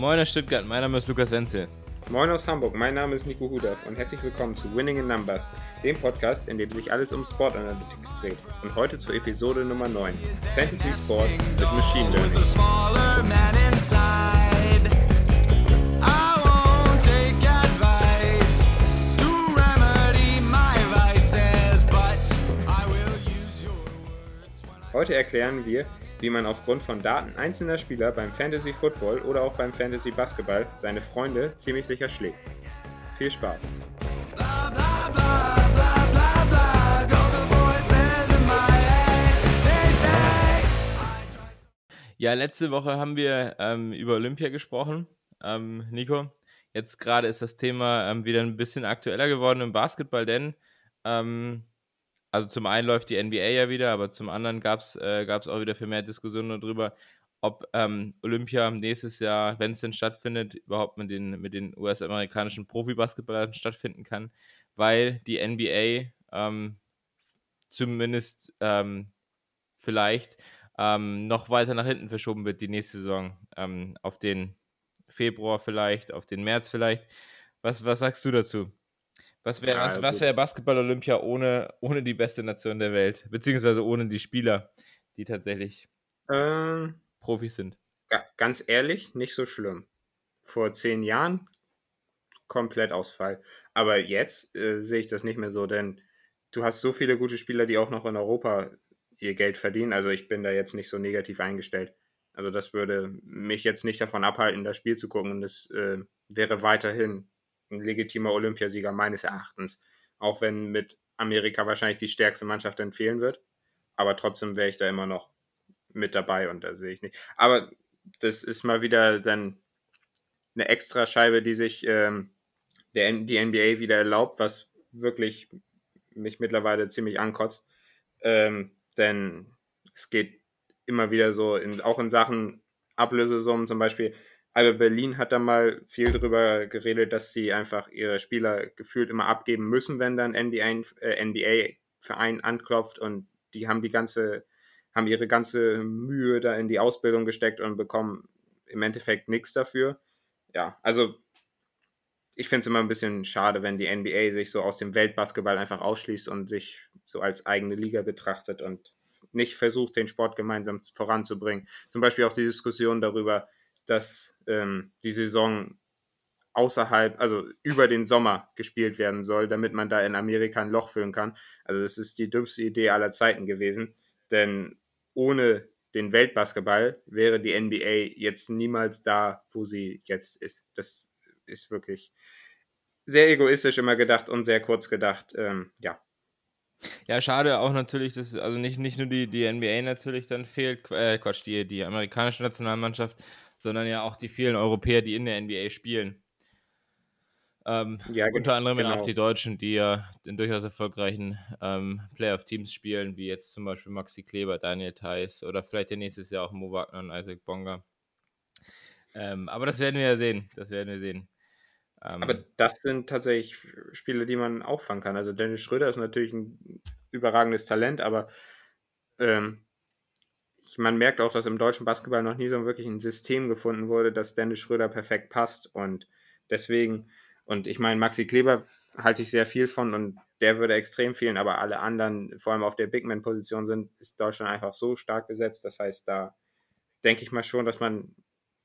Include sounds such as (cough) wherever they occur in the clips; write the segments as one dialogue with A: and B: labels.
A: Moin aus Stuttgart, mein Name ist Lukas Wenzel.
B: Moin aus Hamburg, mein Name ist Nico Hudav und herzlich willkommen zu Winning in Numbers, dem Podcast, in dem sich alles um Sport Analytics dreht. Und heute zur Episode Nummer 9, Fantasy Sport mit Machine Learning. Heute erklären wir, wie man aufgrund von Daten einzelner Spieler beim Fantasy Football oder auch beim Fantasy Basketball seine Freunde ziemlich sicher schlägt. Viel Spaß!
A: Ja, letzte Woche haben wir ähm, über Olympia gesprochen, ähm, Nico. Jetzt gerade ist das Thema ähm, wieder ein bisschen aktueller geworden im Basketball, denn ähm, also zum einen läuft die NBA ja wieder, aber zum anderen gab es äh, auch wieder mehr Diskussionen darüber, ob ähm, Olympia nächstes Jahr, wenn es denn stattfindet, überhaupt mit den, mit den US-amerikanischen Profi-Basketballern stattfinden kann, weil die NBA ähm, zumindest ähm, vielleicht ähm, noch weiter nach hinten verschoben wird, die nächste Saison, ähm, auf den Februar vielleicht, auf den März vielleicht. Was, was sagst du dazu? Was wäre was, was wär Basketball-Olympia ohne, ohne die beste Nation der Welt? Beziehungsweise ohne die Spieler, die tatsächlich ähm, Profis sind.
B: Ganz ehrlich, nicht so schlimm. Vor zehn Jahren komplett Ausfall. Aber jetzt äh, sehe ich das nicht mehr so, denn du hast so viele gute Spieler, die auch noch in Europa ihr Geld verdienen. Also ich bin da jetzt nicht so negativ eingestellt. Also das würde mich jetzt nicht davon abhalten, das Spiel zu gucken. Und es äh, wäre weiterhin ein legitimer Olympiasieger meines Erachtens. Auch wenn mit Amerika wahrscheinlich die stärkste Mannschaft dann fehlen wird. Aber trotzdem wäre ich da immer noch mit dabei und da sehe ich nicht. Aber das ist mal wieder dann eine extra Scheibe, die sich ähm, der, die NBA wieder erlaubt, was wirklich mich mittlerweile ziemlich ankotzt. Ähm, denn es geht immer wieder so, in, auch in Sachen Ablösesummen zum Beispiel, Alba Berlin hat da mal viel drüber geredet, dass sie einfach ihre Spieler gefühlt immer abgeben müssen, wenn dann NBA, äh, NBA-Verein anklopft und die haben die ganze, haben ihre ganze Mühe da in die Ausbildung gesteckt und bekommen im Endeffekt nichts dafür. Ja, also ich finde es immer ein bisschen schade, wenn die NBA sich so aus dem Weltbasketball einfach ausschließt und sich so als eigene Liga betrachtet und nicht versucht, den Sport gemeinsam voranzubringen. Zum Beispiel auch die Diskussion darüber, dass ähm, die Saison außerhalb, also über den Sommer gespielt werden soll, damit man da in Amerika ein Loch füllen kann. Also das ist die dümmste Idee aller Zeiten gewesen, denn ohne den Weltbasketball wäre die NBA jetzt niemals da, wo sie jetzt ist. Das ist wirklich sehr egoistisch immer gedacht und sehr kurz gedacht. Ähm, ja.
A: Ja, schade auch natürlich, dass also nicht, nicht nur die, die NBA natürlich dann fehlt, äh, Quatsch, die, die amerikanische Nationalmannschaft, sondern ja auch die vielen Europäer, die in der NBA spielen. Ähm, ja, unter anderem genau. auch die Deutschen, die ja in durchaus erfolgreichen ähm, Playoff-Teams spielen, wie jetzt zum Beispiel Maxi Kleber, Daniel Theiss oder vielleicht der nächstes Jahr auch Mo Wagner und Isaac Bonga. Ähm, aber das werden wir ja sehen. Das werden wir sehen.
B: Ähm, aber das sind tatsächlich Spiele, die man auffangen kann. Also Dennis Schröder ist natürlich ein überragendes Talent, aber ähm, man merkt auch, dass im deutschen Basketball noch nie so wirklich ein System gefunden wurde, dass Dennis Schröder perfekt passt. Und deswegen, und ich meine, Maxi Kleber halte ich sehr viel von und der würde extrem fehlen, aber alle anderen, vor allem auf der Bigman-Position sind, ist Deutschland einfach so stark besetzt. Das heißt, da denke ich mal schon, dass man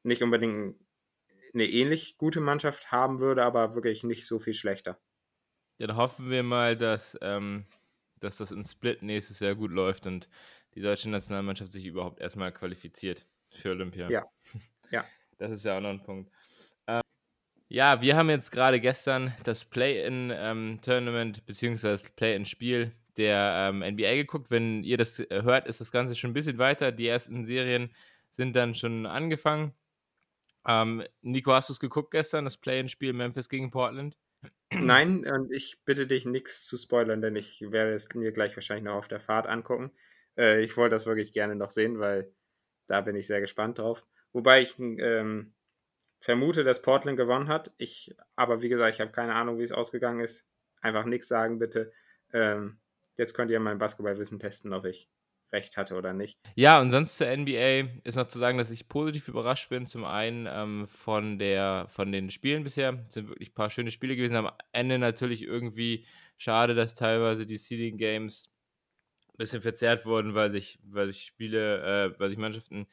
B: nicht unbedingt eine ähnlich gute Mannschaft haben würde, aber wirklich nicht so viel schlechter.
A: Dann hoffen wir mal, dass, ähm, dass das in Split nächstes Jahr gut läuft und die deutsche Nationalmannschaft sich überhaupt erstmal qualifiziert für Olympia.
B: Ja. (laughs) ja.
A: Das ist ja auch noch ein Punkt. Ähm, ja, wir haben jetzt gerade gestern das Play-in-Tournament ähm, beziehungsweise das Play-in-Spiel der ähm, NBA geguckt. Wenn ihr das äh, hört, ist das Ganze schon ein bisschen weiter. Die ersten Serien sind dann schon angefangen. Ähm, Nico, hast du es geguckt gestern, das Play-in-Spiel Memphis gegen Portland?
B: Nein, und ich bitte dich, nichts zu spoilern, denn ich werde es mir gleich wahrscheinlich noch auf der Fahrt angucken. Äh, ich wollte das wirklich gerne noch sehen, weil da bin ich sehr gespannt drauf. Wobei ich ähm, vermute, dass Portland gewonnen hat. Ich, aber wie gesagt, ich habe keine Ahnung, wie es ausgegangen ist. Einfach nichts sagen, bitte. Ähm, jetzt könnt ihr mein Basketballwissen testen, ob ich recht hatte oder nicht.
A: Ja, und sonst zur NBA ist noch zu sagen, dass ich positiv überrascht bin. Zum einen ähm, von, der, von den Spielen bisher. Es sind wirklich ein paar schöne Spiele gewesen. Am Ende natürlich irgendwie schade, dass teilweise die Seeding Games ein bisschen verzerrt wurden, weil sich, weil sich Spiele, äh, weil sich Mannschaften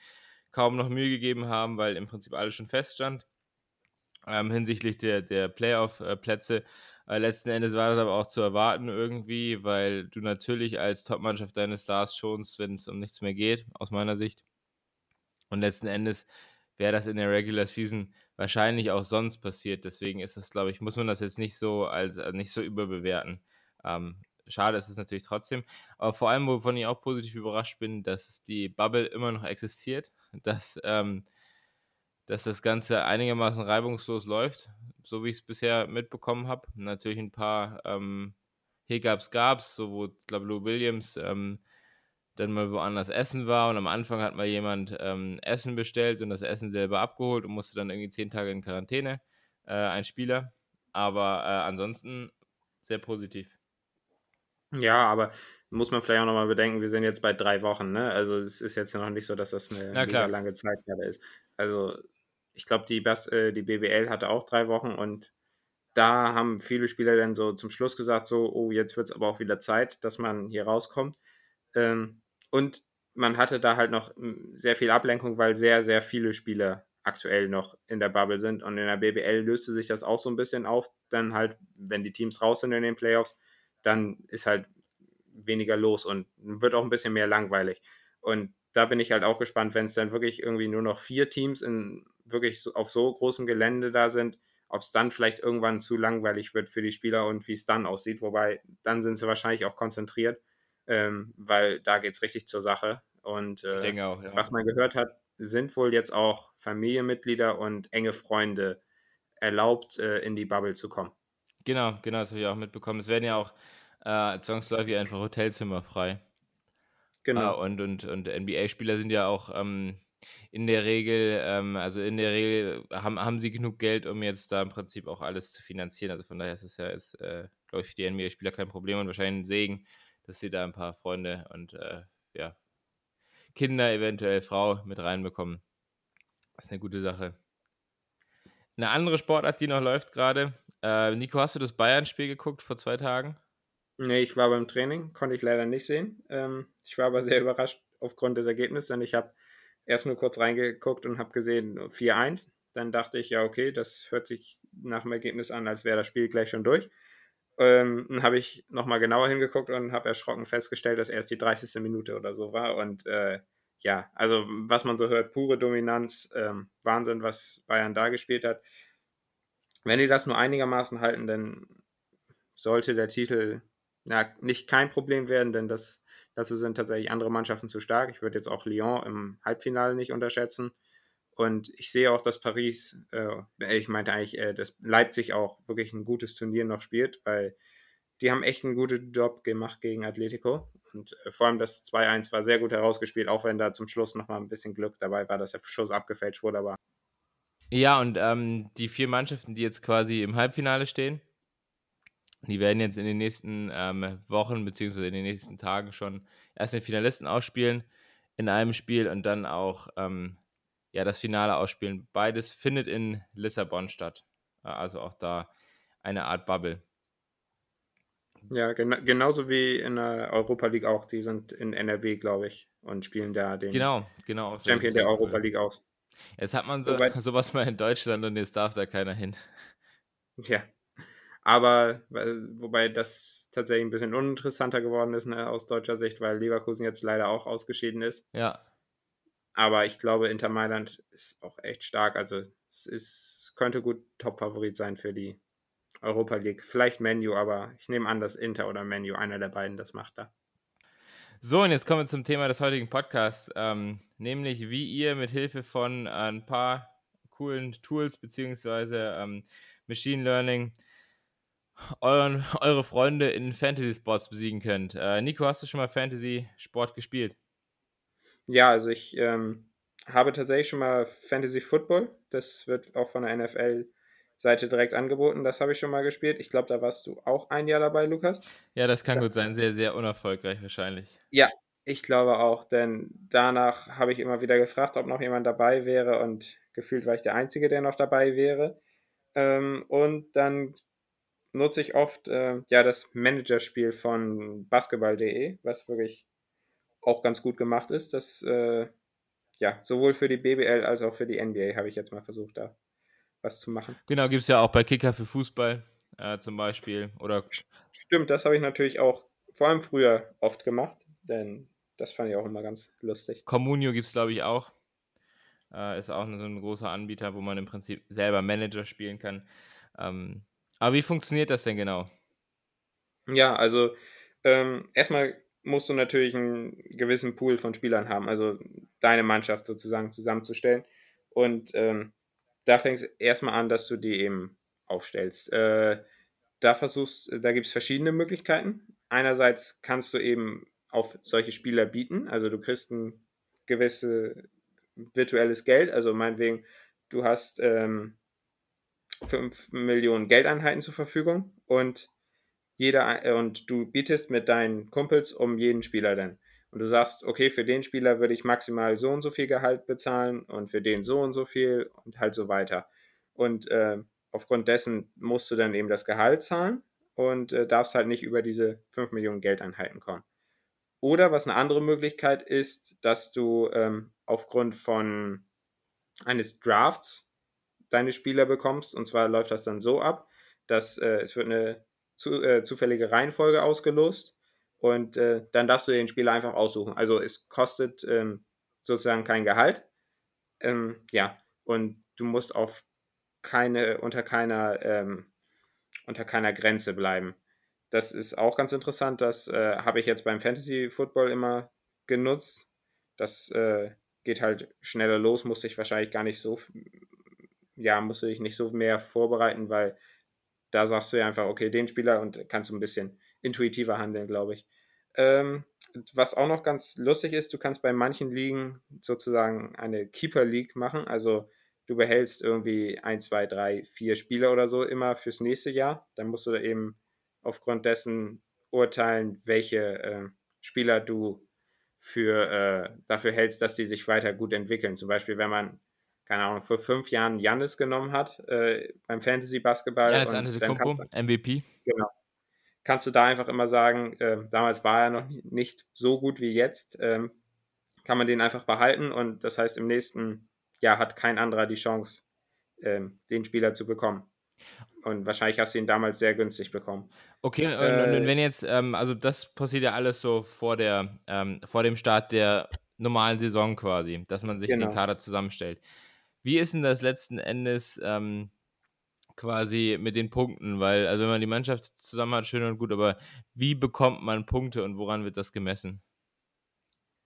A: kaum noch Mühe gegeben haben, weil im Prinzip alles schon feststand. Ähm, hinsichtlich der, der Playoff-Plätze. Äh, letzten Endes war das aber auch zu erwarten irgendwie, weil du natürlich als Top-Mannschaft deine Stars schonst, wenn es um nichts mehr geht, aus meiner Sicht. Und letzten Endes wäre das in der Regular Season wahrscheinlich auch sonst passiert. Deswegen ist das, glaube ich, muss man das jetzt nicht so als äh, nicht so überbewerten. Ähm, schade ist es natürlich trotzdem. Aber vor allem, wovon ich auch positiv überrascht bin, dass die Bubble immer noch existiert, (laughs) dass, ähm, dass das Ganze einigermaßen reibungslos läuft, so wie ich es bisher mitbekommen habe. Natürlich ein paar ähm, Hiccups gab es, so wo, glaube Lou Williams ähm, dann mal woanders essen war und am Anfang hat mal jemand ähm, Essen bestellt und das Essen selber abgeholt und musste dann irgendwie zehn Tage in Quarantäne, äh, ein Spieler. Aber äh, ansonsten sehr positiv.
B: Ja, aber muss man vielleicht auch nochmal bedenken, wir sind jetzt bei drei Wochen, ne? Also es ist jetzt noch nicht so, dass das eine lange Zeit gerade ist. Also ich glaube, die, äh, die BBL hatte auch drei Wochen und da haben viele Spieler dann so zum Schluss gesagt, so, oh, jetzt wird es aber auch wieder Zeit, dass man hier rauskommt. Ähm, und man hatte da halt noch hm, sehr viel Ablenkung, weil sehr, sehr viele Spieler aktuell noch in der Bubble sind. Und in der BBL löste sich das auch so ein bisschen auf. Dann halt, wenn die Teams raus sind in den Playoffs, dann ist halt weniger los und wird auch ein bisschen mehr langweilig. Und da bin ich halt auch gespannt, wenn es dann wirklich irgendwie nur noch vier Teams in wirklich auf so großem Gelände da sind, ob es dann vielleicht irgendwann zu langweilig wird für die Spieler und wie es dann aussieht. Wobei, dann sind sie wahrscheinlich auch konzentriert, ähm, weil da geht es richtig zur Sache. Und äh, auch, ja. was man gehört hat, sind wohl jetzt auch Familienmitglieder und enge Freunde erlaubt, äh, in die Bubble zu kommen.
A: Genau, genau, das habe ich auch mitbekommen. Es werden ja auch äh, zwangsläufig einfach Hotelzimmer frei. Genau. Äh, und und, und NBA-Spieler sind ja auch ähm, in der Regel, ähm, also in der Regel haben, haben sie genug Geld, um jetzt da im Prinzip auch alles zu finanzieren. Also von daher ist es ja, ist, äh, glaube ich, für die NBA-Spieler kein Problem und wahrscheinlich ein Segen, dass sie da ein paar Freunde und äh, ja, Kinder, eventuell Frau mit reinbekommen. Das ist eine gute Sache. Eine andere Sportart, die noch läuft gerade. Äh, Nico, hast du das Bayern-Spiel geguckt vor zwei Tagen?
B: Nee, ich war beim Training, konnte ich leider nicht sehen. Ähm, ich war aber sehr überrascht aufgrund des Ergebnisses, denn ich habe erst nur kurz reingeguckt und habe gesehen 4-1. Dann dachte ich, ja, okay, das hört sich nach dem Ergebnis an, als wäre das Spiel gleich schon durch. Ähm, dann habe ich nochmal genauer hingeguckt und habe erschrocken festgestellt, dass erst die 30. Minute oder so war. Und äh, ja, also was man so hört, pure Dominanz, ähm, Wahnsinn, was Bayern da gespielt hat. Wenn die das nur einigermaßen halten, dann sollte der Titel ja, nicht kein Problem werden, denn das, dazu sind tatsächlich andere Mannschaften zu stark. Ich würde jetzt auch Lyon im Halbfinale nicht unterschätzen. Und ich sehe auch, dass Paris, äh, ich meinte eigentlich, äh, dass Leipzig auch wirklich ein gutes Turnier noch spielt, weil die haben echt einen guten Job gemacht gegen Atletico. Und äh, vor allem das 2-1 war sehr gut herausgespielt, auch wenn da zum Schluss nochmal ein bisschen Glück dabei war, dass der Schuss abgefälscht wurde. Aber
A: ja, und ähm, die vier Mannschaften, die jetzt quasi im Halbfinale stehen, die werden jetzt in den nächsten ähm, Wochen beziehungsweise in den nächsten Tagen schon erst den Finalisten ausspielen in einem Spiel und dann auch ähm, ja, das Finale ausspielen. Beides findet in Lissabon statt. Also auch da eine Art Bubble.
B: Ja, gen genauso wie in der Europa League auch. Die sind in NRW, glaube ich, und spielen da den
A: genau, genau,
B: Champion der Europa League aus.
A: Jetzt hat man so, Soweit, (laughs) sowas mal in Deutschland und jetzt darf da keiner hin.
B: Ja, aber wobei das tatsächlich ein bisschen uninteressanter geworden ist ne, aus deutscher Sicht, weil Leverkusen jetzt leider auch ausgeschieden ist.
A: Ja.
B: Aber ich glaube, Inter Mailand ist auch echt stark. Also es ist, könnte gut Top-Favorit sein für die Europa League. Vielleicht Menu, aber ich nehme an, dass Inter oder Menu, einer der beiden, das macht da.
A: So, und jetzt kommen wir zum Thema des heutigen Podcasts, ähm, nämlich wie ihr mit Hilfe von ein paar coolen Tools beziehungsweise ähm, Machine Learning euren, (laughs) eure Freunde in Fantasy-Sports besiegen könnt. Äh, Nico, hast du schon mal Fantasy-Sport gespielt?
B: Ja, also ich ähm, habe tatsächlich schon mal Fantasy Football. Das wird auch von der NFL-Seite direkt angeboten. Das habe ich schon mal gespielt. Ich glaube, da warst du auch ein Jahr dabei, Lukas.
A: Ja, das kann ja. gut sein. Sehr, sehr unerfolgreich wahrscheinlich.
B: Ja, Ich glaube auch, denn danach habe ich immer wieder gefragt, ob noch jemand dabei wäre und gefühlt war ich der Einzige, der noch dabei wäre. Ähm, und dann nutze ich oft äh, ja das Managerspiel von basketball.de, was wirklich auch ganz gut gemacht ist. Das äh, ja sowohl für die BBL als auch für die NBA habe ich jetzt mal versucht, da was zu machen.
A: Genau, gibt es ja auch bei Kicker für Fußball äh, zum Beispiel. Oder
B: Stimmt, das habe ich natürlich auch vor allem früher oft gemacht, denn das fand ich auch immer ganz lustig.
A: Communio gibt es, glaube ich, auch. Äh, ist auch so ein großer Anbieter, wo man im Prinzip selber Manager spielen kann. Ähm, aber wie funktioniert das denn genau?
B: Ja, also ähm, erstmal musst du natürlich einen gewissen Pool von Spielern haben, also deine Mannschaft sozusagen zusammenzustellen. Und ähm, da fängst du erstmal an, dass du die eben aufstellst. Äh, da versuchst, da gibt es verschiedene Möglichkeiten. Einerseits kannst du eben auf solche Spieler bieten, also du kriegst ein gewisses virtuelles Geld, also meinetwegen, du hast ähm, 5 Millionen Geldeinheiten zur Verfügung und jeder äh, und du bietest mit deinen Kumpels um jeden Spieler dann. Und du sagst, okay, für den Spieler würde ich maximal so und so viel Gehalt bezahlen und für den so und so viel und halt so weiter. Und äh, aufgrund dessen musst du dann eben das Gehalt zahlen und äh, darfst halt nicht über diese 5 Millionen Geldeinheiten kommen. Oder was eine andere Möglichkeit ist, dass du ähm, aufgrund von eines Drafts deine Spieler bekommst. Und zwar läuft das dann so ab, dass äh, es wird eine zu, äh, zufällige Reihenfolge ausgelost und äh, dann darfst du den Spieler einfach aussuchen. Also es kostet ähm, sozusagen kein Gehalt. Ähm, ja, und du musst auf keine, unter keiner, ähm, unter keiner Grenze bleiben. Das ist auch ganz interessant. Das äh, habe ich jetzt beim Fantasy Football immer genutzt. Das äh, geht halt schneller los, musste ich wahrscheinlich gar nicht so, ja, musste ich nicht so mehr vorbereiten, weil da sagst du ja einfach, okay, den Spieler und kannst du ein bisschen intuitiver handeln, glaube ich. Ähm, was auch noch ganz lustig ist, du kannst bei manchen Ligen sozusagen eine Keeper League machen. Also du behältst irgendwie ein, zwei, drei, vier Spieler oder so immer fürs nächste Jahr. Dann musst du da eben aufgrund dessen urteilen, welche äh, Spieler du für, äh, dafür hältst, dass die sich weiter gut entwickeln. Zum Beispiel, wenn man keine Ahnung, vor fünf Jahren Jannis genommen hat äh, beim Fantasy Basketball.
A: Janis Antetokounmpo, MVP.
B: Genau. Kannst du da einfach immer sagen, äh, damals war er noch nicht so gut wie jetzt, ähm, kann man den einfach behalten und das heißt, im nächsten Jahr hat kein anderer die Chance, ähm, den Spieler zu bekommen. Und wahrscheinlich hast du ihn damals sehr günstig bekommen.
A: Okay, und, äh, und wenn jetzt, ähm, also das passiert ja alles so vor der, ähm, vor dem Start der normalen Saison quasi, dass man sich genau. den Kader zusammenstellt. Wie ist denn das letzten Endes ähm, quasi mit den Punkten? Weil, also wenn man die Mannschaft zusammen hat, schön und gut, aber wie bekommt man Punkte und woran wird das gemessen?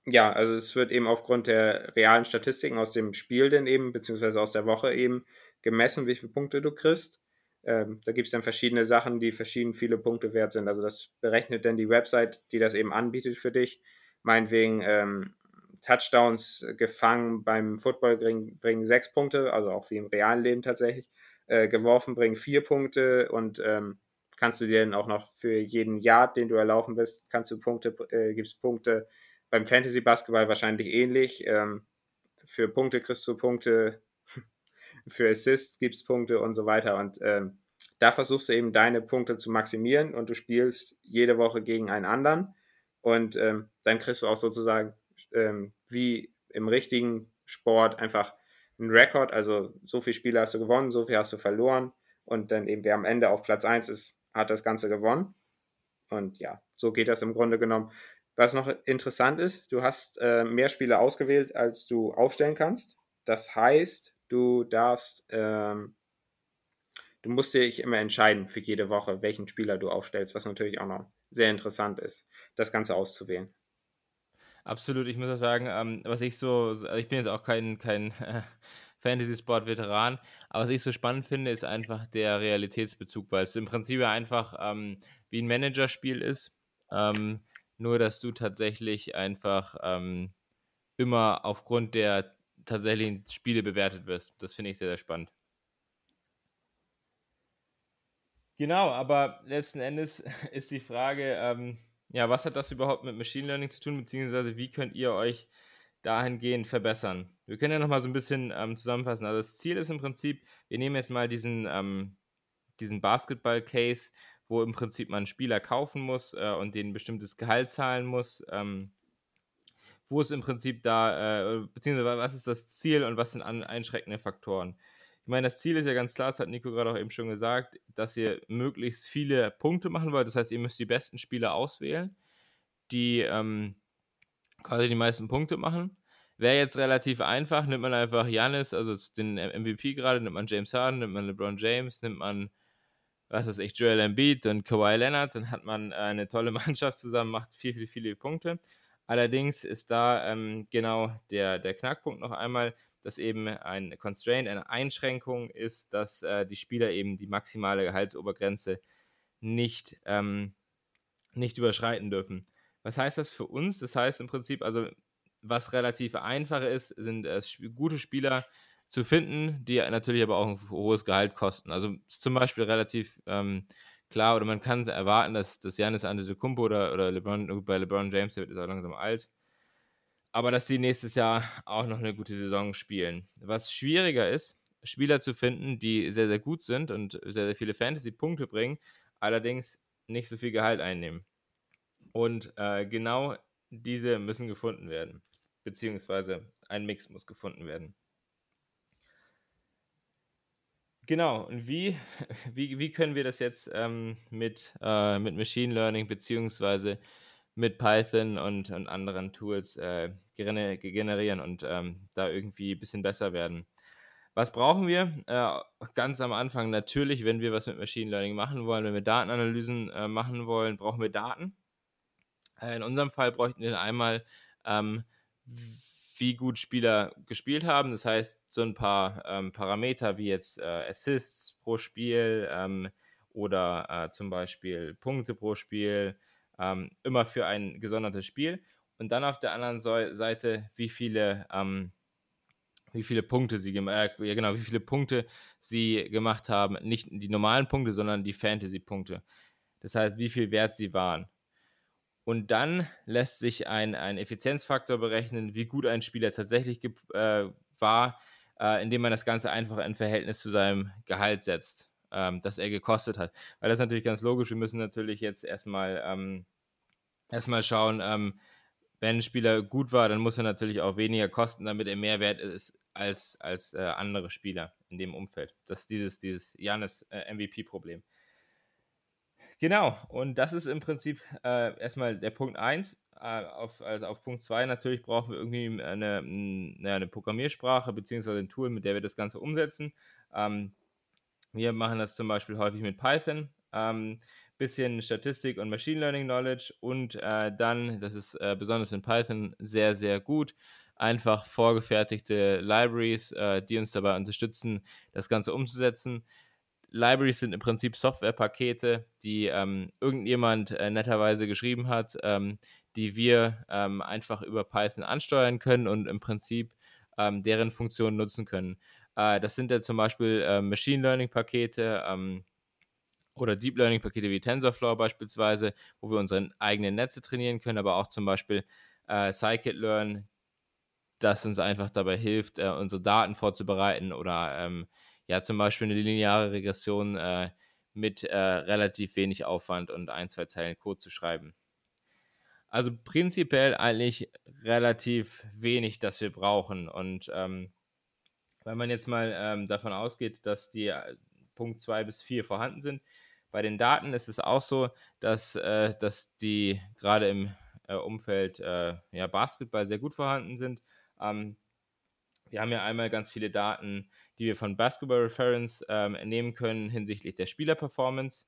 B: Ja, also es wird eben aufgrund der realen Statistiken aus dem Spiel denn eben, beziehungsweise aus der Woche eben gemessen, wie viele Punkte du kriegst. Ähm, da gibt es dann verschiedene Sachen, die verschieden viele Punkte wert sind. Also das berechnet dann die Website, die das eben anbietet für dich. Meinetwegen ähm, Touchdowns gefangen beim Football bringen, bringen sechs Punkte, also auch wie im realen Leben tatsächlich. Äh, geworfen bringen vier Punkte und ähm, kannst du dir dann auch noch für jeden Yard, den du erlaufen bist, kannst du Punkte, äh, gibt Punkte. Beim Fantasy Basketball wahrscheinlich ähnlich. Ähm, für Punkte kriegst du Punkte, für Assists gibt es Punkte und so weiter. Und ähm, da versuchst du eben deine Punkte zu maximieren und du spielst jede Woche gegen einen anderen. Und ähm, dann kriegst du auch sozusagen ähm, wie im richtigen Sport einfach ein Rekord, also so viele Spiele hast du gewonnen, so viel hast du verloren und dann eben wer am Ende auf Platz 1 ist, hat das Ganze gewonnen. Und ja, so geht das im Grunde genommen. Was noch interessant ist, du hast äh, mehr Spiele ausgewählt, als du aufstellen kannst. Das heißt, du darfst, ähm, du musst dich immer entscheiden für jede Woche, welchen Spieler du aufstellst, was natürlich auch noch sehr interessant ist, das Ganze auszuwählen.
A: Absolut, ich muss auch sagen, ähm, was ich so, also ich bin jetzt auch kein, kein äh, (laughs) Fantasy-Sport-Veteran, aber was ich so spannend finde, ist einfach der Realitätsbezug, weil es im Prinzip einfach ähm, wie ein Managerspiel ist, ähm, nur dass du tatsächlich einfach ähm, immer aufgrund der tatsächlichen Spiele bewertet wirst. Das finde ich sehr, sehr spannend. Genau, aber letzten Endes (laughs) ist die Frage, ähm, ja, was hat das überhaupt mit Machine Learning zu tun, beziehungsweise wie könnt ihr euch dahingehend verbessern? Wir können ja nochmal so ein bisschen ähm, zusammenfassen. Also das Ziel ist im Prinzip, wir nehmen jetzt mal diesen, ähm, diesen Basketball-Case, wo im Prinzip man einen Spieler kaufen muss äh, und den ein bestimmtes Gehalt zahlen muss. Ähm, wo ist im Prinzip da, äh, beziehungsweise was ist das Ziel und was sind an einschränkende Faktoren? Ich meine, das Ziel ist ja ganz klar, das hat Nico gerade auch eben schon gesagt, dass ihr möglichst viele Punkte machen wollt. Das heißt, ihr müsst die besten Spieler auswählen, die ähm, quasi die meisten Punkte machen. Wäre jetzt relativ einfach, nimmt man einfach Janis, also den MVP gerade, nimmt man James Harden, nimmt man LeBron James, nimmt man, was weiß ich, Joel Embiid und Kawhi Leonard, dann hat man eine tolle (laughs) Mannschaft zusammen, macht viel, viel, viele Punkte. Allerdings ist da ähm, genau der, der Knackpunkt noch einmal, dass eben ein Constraint, eine Einschränkung ist, dass äh, die Spieler eben die maximale Gehaltsobergrenze nicht, ähm, nicht überschreiten dürfen. Was heißt das für uns? Das heißt im Prinzip, also was relativ einfach ist, sind äh, gute Spieler zu finden, die natürlich aber auch ein hohes Gehalt kosten. Also zum Beispiel relativ ähm, klar, oder man kann erwarten, dass, dass Janis Antetokounmpo oder, oder LeBron, bei LeBron James, der wird auch langsam alt, aber dass die nächstes Jahr auch noch eine gute Saison spielen. Was schwieriger ist, Spieler zu finden, die sehr, sehr gut sind und sehr, sehr viele Fantasy-Punkte bringen, allerdings nicht so viel Gehalt einnehmen. Und äh, genau diese müssen gefunden werden, beziehungsweise ein Mix muss gefunden werden. Genau, und wie, (laughs) wie, wie können wir das jetzt ähm, mit, äh, mit Machine Learning beziehungsweise mit Python und, und anderen Tools äh, generieren und ähm, da irgendwie ein bisschen besser werden? Was brauchen wir? Äh, ganz am Anfang natürlich, wenn wir was mit Machine Learning machen wollen, wenn wir Datenanalysen äh, machen wollen, brauchen wir Daten. Äh, in unserem Fall bräuchten wir einmal ähm, wie gut Spieler gespielt haben. Das heißt, so ein paar ähm, Parameter wie jetzt äh, Assists pro Spiel ähm, oder äh, zum Beispiel Punkte pro Spiel, ähm, immer für ein gesondertes Spiel. Und dann auf der anderen Seite, wie viele, ähm, wie viele Punkte sie äh, genau, wie viele Punkte sie gemacht haben. Nicht die normalen Punkte, sondern die Fantasy-Punkte. Das heißt, wie viel wert sie waren. Und dann lässt sich ein, ein Effizienzfaktor berechnen, wie gut ein Spieler tatsächlich äh, war, äh, indem man das Ganze einfach in Verhältnis zu seinem Gehalt setzt, ähm, das er gekostet hat. Weil das ist natürlich ganz logisch. Wir müssen natürlich jetzt erstmal, ähm, erstmal schauen, ähm, wenn ein Spieler gut war, dann muss er natürlich auch weniger kosten, damit er mehr wert ist als, als äh, andere Spieler in dem Umfeld. Das ist dieses, dieses Janis äh. Genau, und das ist im Prinzip äh, erstmal der Punkt 1. Äh, auf, also auf Punkt 2 natürlich brauchen wir irgendwie eine, eine, eine, Programmiersprache bzw. ein Tool, mit der wir das Ganze umsetzen. Ähm, wir machen das zum Beispiel häufig mit Python. Ähm, bisschen Statistik und Machine Learning Knowledge und äh, dann, das ist äh, besonders in Python sehr, sehr gut, einfach vorgefertigte Libraries, äh, die uns dabei unterstützen, das Ganze umzusetzen. Libraries sind im Prinzip Softwarepakete, die ähm, irgendjemand äh, netterweise geschrieben hat, ähm, die wir ähm, einfach über Python ansteuern können und im Prinzip ähm, deren Funktionen nutzen können. Äh, das sind ja zum Beispiel äh, Machine Learning Pakete ähm, oder Deep Learning Pakete wie TensorFlow beispielsweise, wo wir unsere eigenen Netze trainieren können, aber auch zum Beispiel äh, Scikit-Learn, das uns einfach dabei hilft, äh, unsere Daten vorzubereiten oder ähm, ja zum Beispiel eine lineare Regression äh, mit äh, relativ wenig Aufwand und ein, zwei Zeilen Code zu schreiben. Also prinzipiell eigentlich relativ wenig, das wir brauchen. Und ähm, wenn man jetzt mal ähm, davon ausgeht, dass die äh, Punkt 2 bis 4 vorhanden sind, bei den Daten ist es auch so, dass, äh, dass die gerade im äh, Umfeld äh, ja, Basketball sehr gut vorhanden sind. Ähm, wir haben ja einmal ganz viele Daten, die wir von Basketball Reference ähm, nehmen können hinsichtlich der Spielerperformance.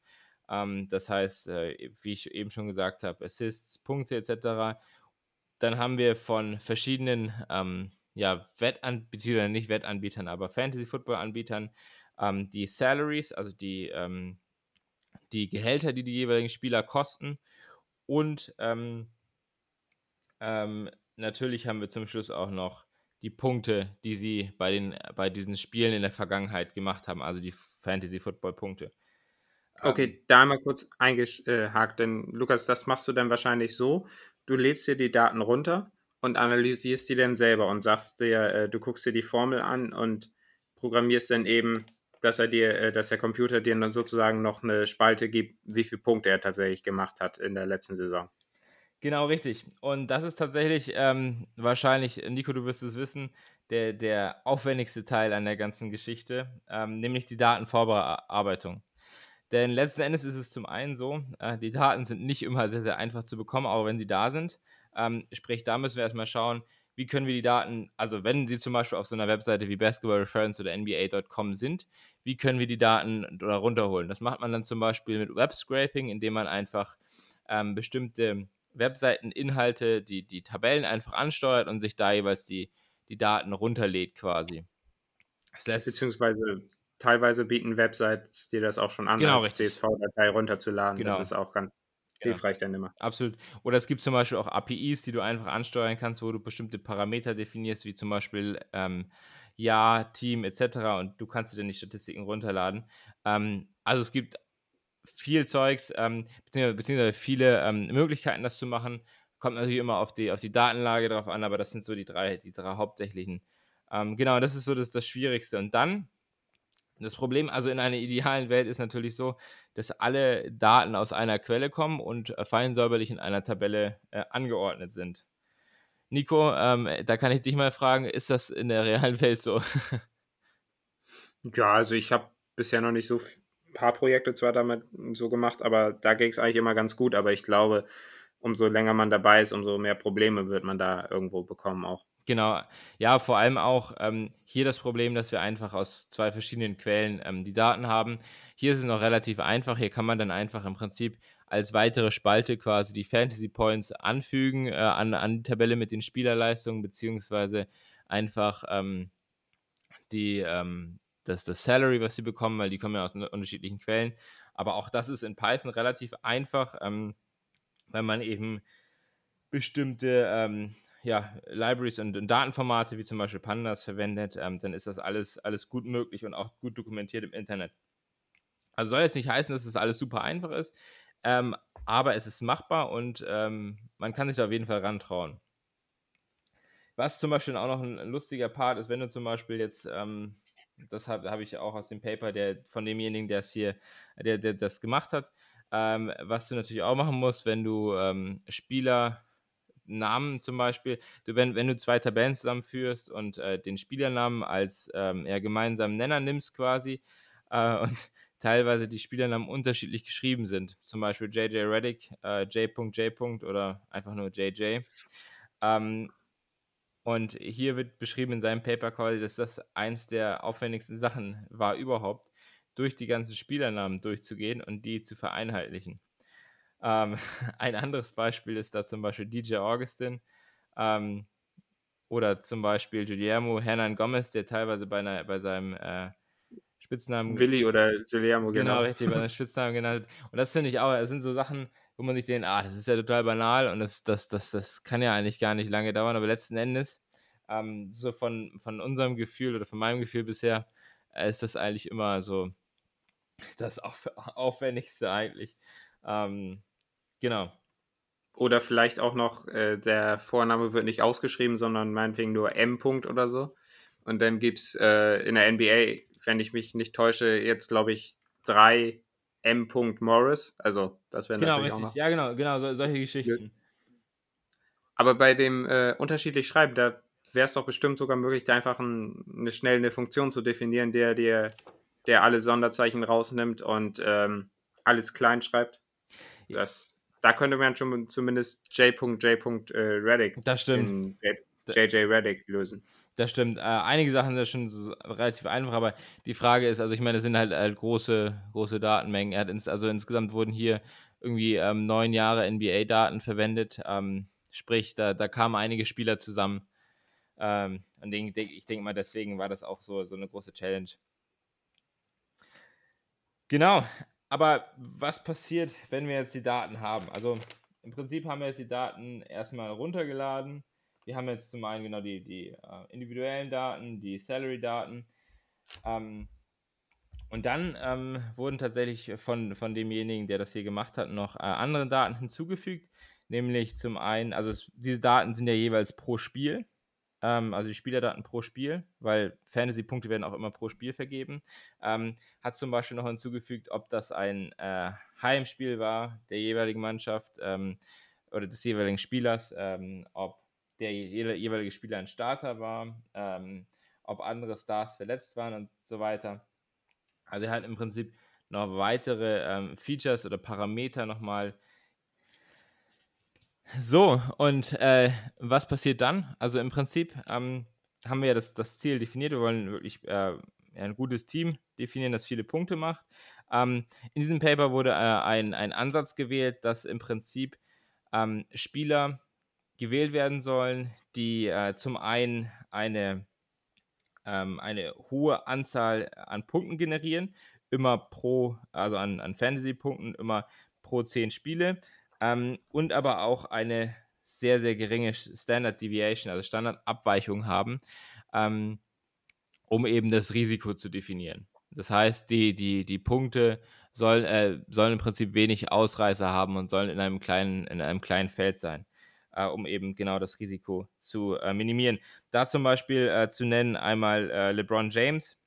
A: Ähm, das heißt, äh, wie ich eben schon gesagt habe, Assists, Punkte etc. Dann haben wir von verschiedenen ähm, ja, Wettanbietern, nicht Wettanbietern, aber Fantasy-Football-Anbietern ähm, die Salaries, also die, ähm, die Gehälter, die die jeweiligen Spieler kosten. Und ähm, natürlich haben wir zum Schluss auch noch die Punkte, die sie bei, den, bei diesen Spielen in der Vergangenheit gemacht haben, also die Fantasy-Football-Punkte.
B: Okay,
A: Ähm,
B: da einmal kurz eingehakt, denn Lukas, das machst du dann wahrscheinlich so: Du lädst dir die Daten runter und analysierst die dann selber und sagst dir äh, du guckst dir die Formel an und programmierst dann eben, dass er dir äh, dass der Computer dir dann sozusagen noch 'ne Spalte gibt, wie viel Punkte er tatsächlich gemacht hat in der letzten Saison.
A: Genau, richtig. Und das ist tatsächlich, ähm, wahrscheinlich Nico, du wirst es wissen, der der aufwendigste Teil an der ganzen Geschichte, ähm, nämlich die Datenvorbearbeitung. Denn letzten Endes ist es zum einen so, äh, die Daten sind nicht immer sehr, sehr einfach zu bekommen, aber wenn sie da sind, ähm, sprich, da müssen wir erst mal schauen, wie können wir die Daten also, wenn sie zum Beispiel auf so 'ner Webseite wie Basketball Reference oder NBA.com sind, wie können wir die Daten da runterholen? Das macht man dann zum Beispiel mit Web Scraping, indem man einfach, ähm, bestimmte Webseiteninhalte, die die Tabellen einfach ansteuert und sich da jeweils die die Daten runterlädt quasi. Das lässt
B: Beziehungsweise teilweise bieten Websites dir das auch schon an,
A: Genau,
B: als. CSV-Datei runterzuladen. Das
A: Genau.
B: ist auch ganz hilfreich dann immer.
A: Absolut. Oder es gibt zum Beispiel auch APIs, die du einfach ansteuern kannst, wo du bestimmte Parameter definierst, wie zum Beispiel, ähm, Jahr, Team et cetera und du kannst dir dann die Statistiken runterladen. Ähm, also, es gibt viel Zeugs, ähm, beziehungsweise beziehungsweise viele, ähm, Möglichkeiten, das zu machen. Kommt natürlich immer auf die auf die Datenlage drauf an, aber das sind so die 3 die 3 hauptsächlichen. Ähm, genau, das ist so das das Schwierigste. Und dann das Problem also, in einer idealen Welt ist natürlich so, dass alle Daten aus einer Quelle kommen und, äh, fein säuberlich in einer Tabelle, äh, angeordnet sind. Nico, ähm, da kann ich dich mal fragen, ist das in der (laughs) realen Welt so?
B: Ja, also, ich habe bisher noch nicht so paar Projekte zwar damit so gemacht, aber da ging's eigentlich immer ganz gut. Aber ich glaube, umso länger man dabei ist, umso mehr Probleme wird man da irgendwo bekommen auch.
A: Genau. Ja, vor allem auch, ähm, hier das Problem, dass wir einfach aus 2 verschiedenen Quellen, ähm, die Daten haben. Hier ist es noch relativ einfach. Hier kann man dann einfach im Prinzip als weitere Spalte quasi die Fantasy Points anfügen, äh, an an die Tabelle mit den Spielerleistungen, beziehungsweise einfach, ähm, die, ähm das das Salary, was sie bekommen, weil die kommen ja aus un unterschiedlichen Quellen. Aber auch das ist in Python relativ einfach, ähm, weil man eben bestimmte, ähm, ja, Libraries und und Datenformate wie zum Beispiel Pandas verwendet, ähm, dann ist das alles alles gut möglich und auch gut dokumentiert im Internet. Also, soll jetzt nicht heißen, dass das alles super einfach ist, ähm, aber es ist machbar und, ähm, man kann sich da auf jeden Fall rantrauen. Was zum Beispiel auch noch 'n 'n lustiger Part ist, wenn du zum Beispiel jetzt, ähm das habe ich auch aus dem Paper, der von demjenigen, der's hier der der das gemacht hat. Ähm, was du natürlich auch machen musst, wenn du, ähm, Spielernamen zum Beispiel du wenn wenn du 2 Tabellen zusammenführst und, äh, den Spielernamen als, ähm, ja, gemeinsamen Nenner nimmst quasi, äh, und (laughs) teilweise die Spielernamen unterschiedlich geschrieben sind, zum Beispiel JJ Redick, äh, J.J. oder einfach nur JJ. Ähm, und hier wird beschrieben in seinem Paper quasi, dass das eins der aufwendigsten Sachen war überhaupt, durch die ganzen Spielernamen durchzugehen und die zu vereinheitlichen. Ähm, (laughs) ein anderes Beispiel ist da zum Beispiel DJ Augustin, ähm, oder zum Beispiel Guillermo Hernan Gomez, der teilweise bei 'ner bei seinem, äh, Spitznamen
B: Willi oder Guillermo,
A: Genau,
B: genau.
A: richtig, bei seinem (laughs) Spitznamen genannt. Und das finde ich auch das sind so Sachen, wo man sich denkt: „Ah, das ist ja total banal und das das das das kann ja eigentlich gar nicht lange dauern.“ Aber letzten Endes, ähm, so von von unserem Gefühl oder von meinem Gefühl bisher, äh, ist das eigentlich immer so das (laughs) auf Aufwendigste eigentlich. Ähm, genau.
B: Oder vielleicht auch noch, äh, der Vorname wird nicht ausgeschrieben, sondern meinetwegen nur M. oder so. Und dann gibt's, äh, in der NBA, wenn ich mich nicht täusche, jetzt, glaube ich, 3 M. Morris. Also, das wäre
A: Genau,
B: natürlich auch
A: richtig.
B: noch
A: Ja, genau, genau, so solche. Geschichten.
B: Aber bei dem, äh, unterschiedlich schreiben, da wär's doch bestimmt sogar möglich, da einfach 'n 'ne schnell 'ne Funktion zu definieren, der dir der alle Sonderzeichen rausnimmt und, ähm, alles klein schreibt. Das da könnte man schon zumindest J.J. äh, Redick
A: Das stimmt.
B: JJ Redick lösen.
A: Das stimmt. Äh, einige Sachen sind schon s relativ einfach, aber die Frage ist also, ich meine, das sind halt halt große große Datenmengen. Er hat ins also, insgesamt wurden hier irgendwie, ähm, 9 Jahre NBA-Daten verwendet. Ähm, sprich, da da kamen einige Spieler zusammen. Ähm, und den ich denke mal, deswegen war das auch so so 'ne große Challenge. Genau. Aber was passiert, wenn wir jetzt die Daten haben? Also, im Prinzip haben wir jetzt die Daten erst mal runtergeladen. Wir haben jetzt zum einen genau die die, äh, individuellen Daten, die Salary-Daten. Ähm, Und dann ähm, wurden tatsächlich von, von demjenigen, der das hier gemacht hat, noch äh, andere Daten hinzugefügt. Nämlich zum einen, also es, diese Daten sind ja jeweils pro Spiel, ähm, also die Spielerdaten pro Spiel, weil Fantasy-Punkte werden auch immer pro Spiel vergeben. Ähm, hat zum Beispiel noch hinzugefügt, ob das ein äh, Heimspiel war der jeweiligen Mannschaft ähm, oder des jeweiligen Spielers, ähm, ob der jeweilige Spieler ein Starter war, ähm, ob andere Stars verletzt waren und so weiter. Also er hat im Prinzip noch weitere ähm, Features oder Parameter nochmal. So, und äh, was passiert dann? Also im Prinzip ähm, haben wir ja das, das Ziel definiert. Wir wollen wirklich äh, ein gutes Team definieren, das viele Punkte macht. Ähm, in diesem Paper wurde äh, ein, ein Ansatz gewählt, dass im Prinzip ähm, Spieler gewählt werden sollen, die äh, zum einen eine ähm, eine hohe Anzahl an Punkten generieren, immer pro, also an, an Fantasy-Punkten, immer pro 10 Spiele ähm, und aber auch eine sehr, sehr geringe Standard Deviation, also Standardabweichung haben, ähm, um eben das Risiko zu definieren. Das heißt, die, die, die Punkte sollen, äh, sollen im Prinzip wenig Ausreißer haben und sollen in einem kleinen, in einem kleinen Feld sein äh, um eben genau das Risiko zu äh, minimieren. Da zum Beispiel äh, zu nennen einmal äh, LeBron James.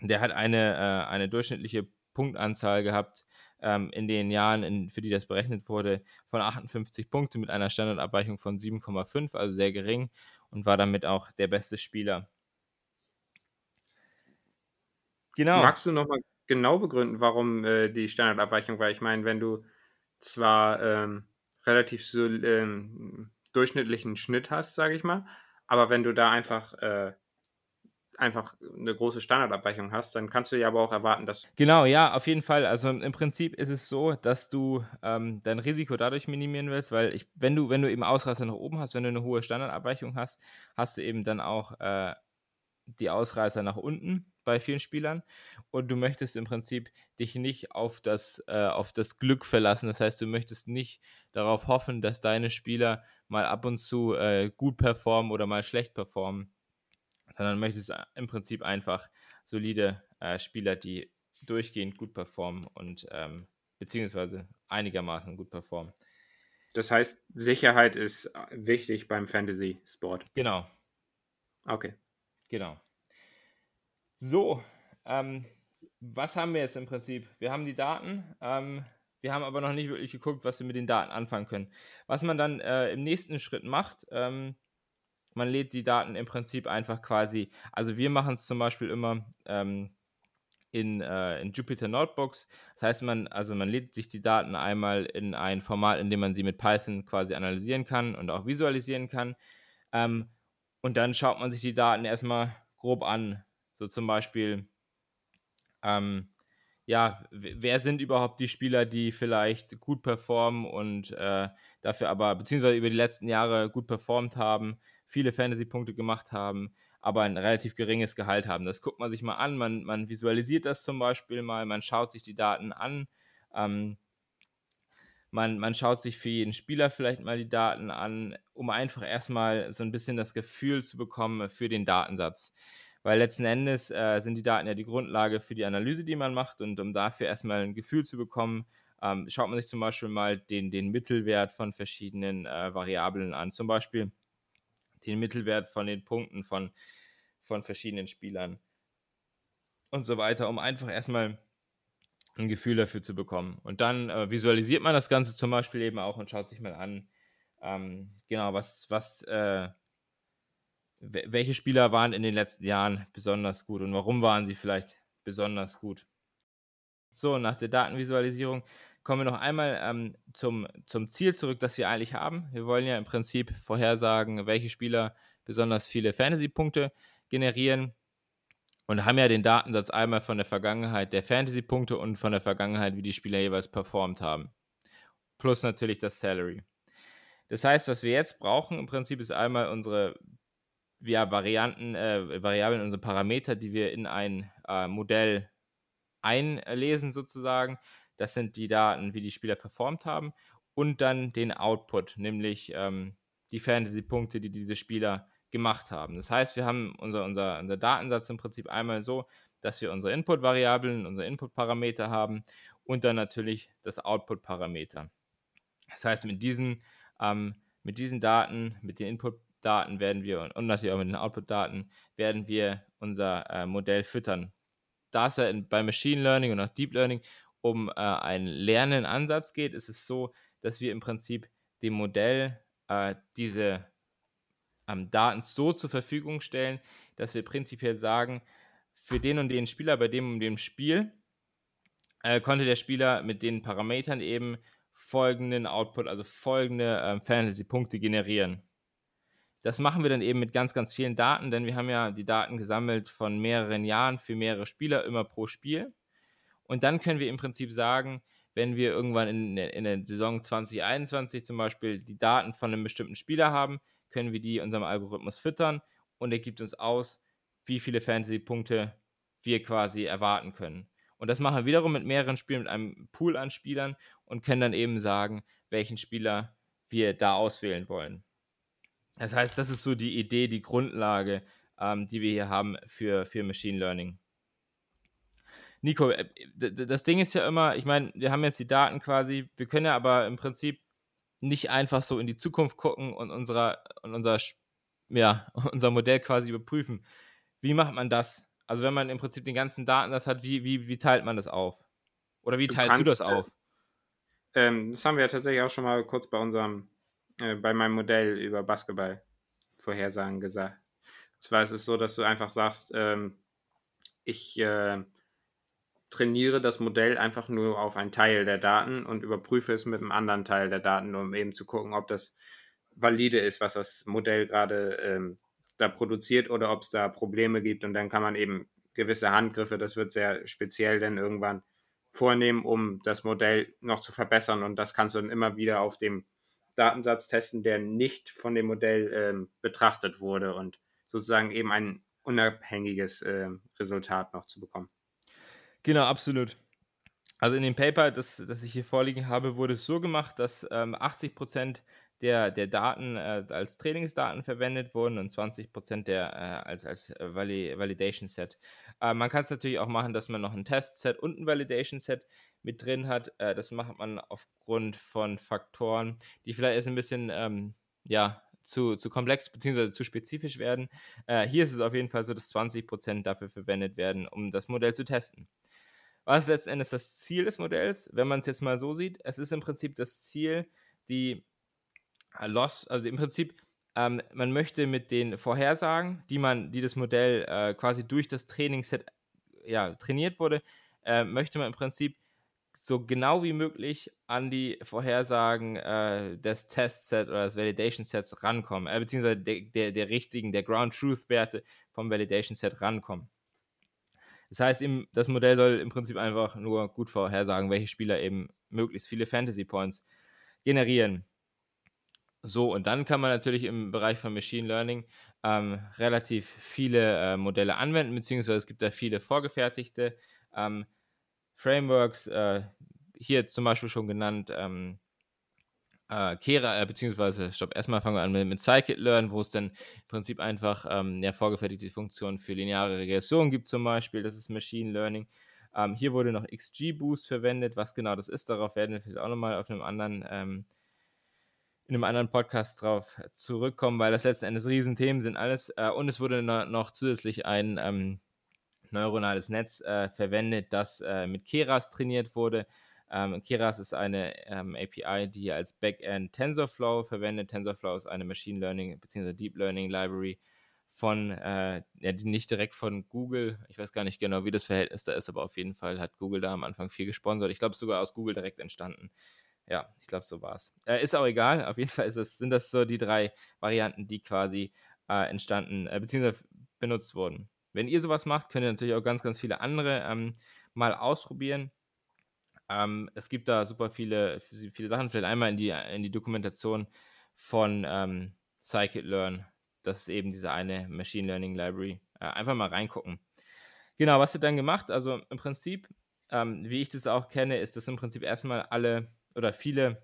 A: Der hat eine, äh, eine durchschnittliche Punktanzahl gehabt ähm, in den Jahren, in, für die das berechnet wurde, von 58 Punkten mit einer Standardabweichung von 7,5, also sehr gering und war damit auch der beste Spieler.
B: Genau. Magst du nochmal genau begründen, warum äh, die Standardabweichung war? Ich meine, wenn du zwar ähm, relativ so ähm, durchschnittlichen Schnitt hast, sage ich mal. Aber wenn du da einfach äh, einfach eine große Standardabweichung hast, dann kannst du ja aber auch erwarten, dass.
A: Genau, ja, auf jeden Fall. Also im Prinzip ist es so, dass du ähm, dein Risiko dadurch minimieren willst, weil ich, wenn du, wenn du eben Ausreißer nach oben hast, wenn du eine hohe Standardabweichung hast, hast du eben dann auch äh, die Ausreißer nach unten bei vielen Spielern und du möchtest im Prinzip dich nicht auf das, äh, auf das Glück verlassen. Das heißt, du möchtest nicht darauf hoffen, dass deine Spieler mal ab und zu äh, gut performen oder mal schlecht performen, sondern möchtest äh, im Prinzip einfach solide äh, Spieler, die durchgehend gut performen und ähm, beziehungsweise einigermaßen gut performen.
B: Das heißt, Sicherheit ist äh, wichtig beim Fantasy-Sport.
A: Genau.
B: Okay.
A: Genau. So, ähm, was haben wir jetzt im Prinzip? Wir haben die Daten, ähm, wir haben aber noch nicht wirklich geguckt, was wir mit den Daten anfangen können. Was man dann äh, im nächsten Schritt macht, ähm, man lädt die Daten im Prinzip einfach quasi, also wir machen es zum Beispiel immer ähm, in, äh, in Jupyter Notebooks. Das heißt, man, also man lädt sich die Daten einmal in ein Format, in dem man sie mit Python quasi analysieren kann und auch visualisieren kann. Ähm, und dann schaut man sich die Daten erstmal grob an. So zum Beispiel, ähm, ja, wer sind überhaupt die Spieler, die vielleicht gut performen und äh, dafür aber, beziehungsweise über die letzten Jahre gut performt haben, viele Fantasy-Punkte gemacht haben, aber ein relativ geringes Gehalt haben. Das guckt man sich mal an, man, man visualisiert das zum Beispiel mal, man schaut sich die Daten an. Ähm, man, man schaut sich für jeden Spieler vielleicht mal die Daten an, um einfach erstmal so ein bisschen das Gefühl zu bekommen für den Datensatz. Weil letzten Endes äh, sind die Daten ja die Grundlage für die Analyse, die man macht. Und um dafür erstmal ein Gefühl zu bekommen, ähm, schaut man sich zum Beispiel mal den, den Mittelwert von verschiedenen äh, Variablen an. Zum Beispiel den Mittelwert von den Punkten von, von verschiedenen Spielern und so weiter, um einfach erstmal ein Gefühl dafür zu bekommen. Und dann äh, visualisiert man das Ganze zum Beispiel eben auch und schaut sich mal an, ähm, genau, was, was, äh, welche Spieler waren in den letzten Jahren besonders gut und warum waren sie vielleicht besonders gut. So, nach der Datenvisualisierung kommen wir noch einmal ähm, zum, zum Ziel zurück, das wir eigentlich haben. Wir wollen ja im Prinzip vorhersagen, welche Spieler besonders viele Fantasy-Punkte generieren und haben ja den Datensatz einmal von der Vergangenheit der Fantasy-Punkte und von der Vergangenheit, wie die Spieler jeweils performt haben. Plus natürlich das Salary. Das heißt, was wir jetzt brauchen im Prinzip ist einmal unsere ja, Varianten, äh, Variablen, unsere Parameter, die wir in ein äh, Modell einlesen sozusagen. Das sind die Daten, wie die Spieler performt haben und dann den Output, nämlich ähm, die Fantasy-Punkte, die diese Spieler gemacht haben. Das heißt, wir haben unser, unser, unser Datensatz im Prinzip einmal so, dass wir unsere Input-Variablen, unsere Input-Parameter haben und dann natürlich das Output-Parameter. Das heißt, mit diesen, ähm, mit diesen Daten, mit den Input-Daten werden wir und natürlich auch mit den Output-Daten werden wir unser äh, Modell füttern. Da es ja bei Machine Learning und auch Deep Learning um äh, einen lernenden Ansatz geht, ist es so, dass wir im Prinzip dem Modell äh, diese ähm, Daten so zur Verfügung stellen, dass wir prinzipiell sagen, für den und den Spieler bei dem und dem Spiel äh, konnte der Spieler mit den Parametern eben folgenden Output, also folgende äh, Fantasy-Punkte generieren. Das machen wir dann eben mit ganz, ganz vielen Daten, denn wir haben ja die Daten gesammelt von mehreren Jahren für mehrere Spieler, immer pro Spiel. Und dann können wir im Prinzip sagen, wenn wir irgendwann in, in der Saison 2021 zum Beispiel die Daten von einem bestimmten Spieler haben, können wir die unserem Algorithmus füttern und er gibt uns aus, wie viele Fantasy-Punkte wir quasi erwarten können. Und das machen wir wiederum mit mehreren Spielen, mit einem Pool an Spielern und können dann eben sagen, welchen Spieler wir da auswählen wollen. Das heißt, das ist so die Idee, die Grundlage, ähm, die wir hier haben für, für Machine Learning. Nico, äh, das Ding ist ja immer, ich meine, wir haben jetzt die Daten quasi, wir können ja aber im Prinzip nicht einfach so in die Zukunft gucken und, unserer, und unser, ja, (laughs) unser Modell quasi überprüfen. Wie macht man das? Also wenn man im Prinzip den ganzen Datensatz hat, wie, wie, wie teilt man das auf? Oder wie teilst du, kannst, du das äh, auf?
B: Ähm, das haben wir ja tatsächlich auch schon mal kurz bei unserem, äh, bei meinem Modell über Basketball Vorhersagen gesagt. Und zwar ist es so, dass du einfach sagst, ähm, ich äh, trainiere das Modell einfach nur auf einen Teil der Daten und überprüfe es mit einem anderen Teil der Daten, um eben zu gucken, ob das valide ist, was das Modell gerade ähm, da produziert oder ob es da Probleme gibt. Und dann kann man eben gewisse Handgriffe, das wird sehr speziell dann irgendwann vornehmen, um das Modell noch zu verbessern. Und das kannst du dann immer wieder auf dem Datensatz testen, der nicht von dem Modell ähm, betrachtet wurde und sozusagen eben ein unabhängiges äh, Resultat noch zu bekommen.
A: Genau, absolut. Also in dem Paper, das, das ich hier vorliegen habe, wurde es so gemacht, dass ähm, 80% der, der Daten äh, als Trainingsdaten verwendet wurden und 20% der äh, als, als Vali Validation Set. Äh, man kann es natürlich auch machen, dass man noch ein Test-Set und ein Validation Set mit drin hat. Äh, das macht man aufgrund von Faktoren, die vielleicht erst ein bisschen ähm, ja, zu, zu komplex bzw. zu spezifisch werden. Äh, hier ist es auf jeden Fall so, dass 20% dafür verwendet werden, um das Modell zu testen. Was letzten Endes das Ziel des Modells? Wenn man es jetzt mal so sieht, es ist im Prinzip das Ziel, die äh, Loss, also im Prinzip, ähm, man möchte mit den Vorhersagen, die man, die das Modell äh, quasi durch das Trainingsset ja, trainiert wurde, äh, möchte man im Prinzip so genau wie möglich an die Vorhersagen äh, des Testset oder des Validation Sets rankommen, äh, beziehungsweise der, der, der richtigen, der Ground Truth Werte vom Validation Set rankommen. Das heißt, im, das Modell soll im Prinzip einfach nur gut vorhersagen, welche Spieler eben möglichst viele Fantasy Points generieren. So, und dann kann man natürlich im Bereich von Machine Learning ähm, relativ viele äh, Modelle anwenden, beziehungsweise es gibt da viele vorgefertigte ähm, Frameworks, äh, hier zum Beispiel schon genannt, ähm, äh, Kera, äh, beziehungsweise, stopp, erstmal fangen wir an mit, mit Scikit-Learn, wo es dann im Prinzip einfach ähm, ja, vorgefertigte Funktionen für lineare Regression gibt, zum Beispiel. Das ist Machine Learning. Ähm, hier wurde noch XGBoost verwendet. Was genau das ist, darauf werden wir vielleicht auch nochmal auf einem anderen, ähm, in einem anderen Podcast drauf zurückkommen, weil das letzten Endes Riesenthemen sind alles. Äh, und es wurde noch zusätzlich ein ähm, neuronales Netz äh, verwendet, das äh, mit Keras trainiert wurde. Ähm, Keras ist eine ähm, API, die als Backend TensorFlow verwendet. TensorFlow ist eine Machine Learning bzw. Deep Learning Library von, äh, ja, die nicht direkt von Google, ich weiß gar nicht genau, wie das Verhältnis da ist, aber auf jeden Fall hat Google da am Anfang viel gesponsert. Ich glaube, sogar aus Google direkt entstanden. Ja, ich glaube, so war es. Äh, ist auch egal, auf jeden Fall es, sind das so die drei Varianten, die quasi äh, entstanden, äh, beziehungsweise benutzt wurden. Wenn ihr sowas macht, könnt ihr natürlich auch ganz, ganz viele andere ähm, mal ausprobieren. Ähm, es gibt da super viele, viele Sachen. Vielleicht einmal in die, in die Dokumentation von ähm, Scikit-Learn. Das ist eben diese eine Machine Learning Library. Äh, einfach mal reingucken. Genau, was wird dann gemacht? Also im Prinzip, ähm, wie ich das auch kenne, ist das im Prinzip erstmal alle oder viele,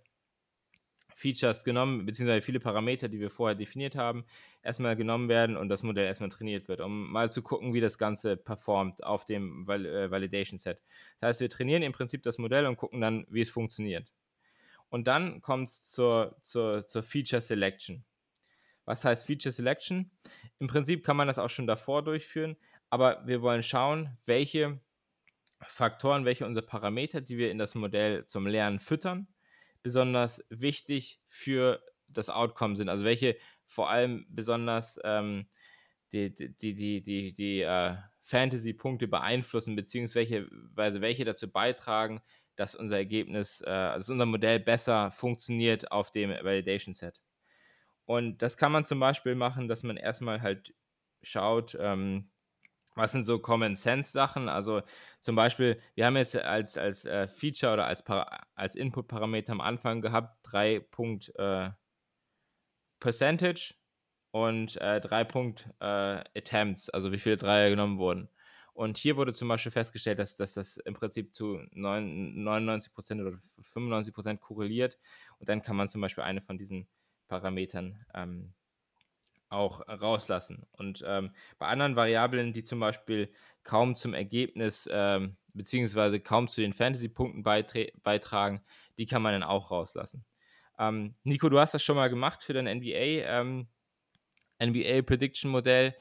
A: Features genommen, beziehungsweise viele Parameter, die wir vorher definiert haben, erstmal genommen werden und das Modell erstmal trainiert wird, um mal zu gucken, wie das Ganze performt auf dem Val äh, Validation Set. Das heißt, wir trainieren im Prinzip das Modell und gucken dann, wie es funktioniert. Und dann kommt es zur, zur, zur Feature Selection. Was heißt Feature Selection? Im Prinzip kann man das auch schon davor durchführen, aber wir wollen schauen, welche Faktoren, welche unsere Parameter, die wir in das Modell zum Lernen füttern, besonders wichtig für das Outcome sind. Also welche vor allem besonders ähm, die, die, die, die, die, äh, Fantasy-Punkte beeinflussen, beziehungsweise welche dazu beitragen, dass unser Ergebnis, äh, also unser Modell besser funktioniert auf dem Validation Set. Und das kann man zum Beispiel machen, dass man erstmal halt schaut, ähm, was sind so Common Sense Sachen? Also zum Beispiel, wir haben jetzt als, als äh, Feature oder als, als Input-Parameter am Anfang gehabt, 3 Punkt äh, Percentage und äh, 3 Punkt äh, Attempts, also wie viele Dreier genommen wurden. Und hier wurde zum Beispiel festgestellt, dass, dass das im Prinzip zu 99% oder 95% korreliert. Und dann kann man zum Beispiel eine von diesen Parametern ähm, auch rauslassen. Und ähm, bei anderen Variablen, die zum Beispiel kaum zum Ergebnis ähm, beziehungsweise kaum zu den Fantasy-Punkten beitragen, die kann man dann auch rauslassen. Ähm, Nico, du hast das schon mal gemacht für dein NBA, ähm, NBA Prediction Modell.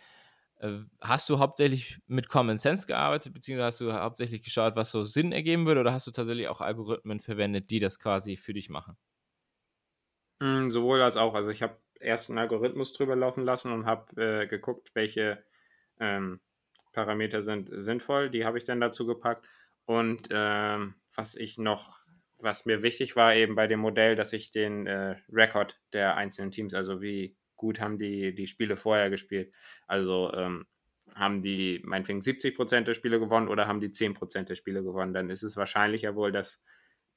A: Äh, hast du hauptsächlich mit Common Sense gearbeitet, beziehungsweise hast du hauptsächlich geschaut, was so Sinn ergeben würde, oder hast du tatsächlich auch Algorithmen verwendet, die das quasi für dich machen?
B: Mm, sowohl als auch. Also ich habe erst einen Algorithmus drüber laufen lassen und habe äh, geguckt, welche ähm, Parameter sind sinnvoll. Die habe ich dann dazu gepackt. Und ähm, was ich noch, was mir wichtig war eben bei dem Modell, dass ich den äh, Rekord der einzelnen Teams, also wie gut haben die die Spiele vorher gespielt, also ähm, haben die meinetwegen 70 Prozent der Spiele gewonnen oder haben die 10 Prozent der Spiele gewonnen, dann ist es wahrscheinlicher wohl, dass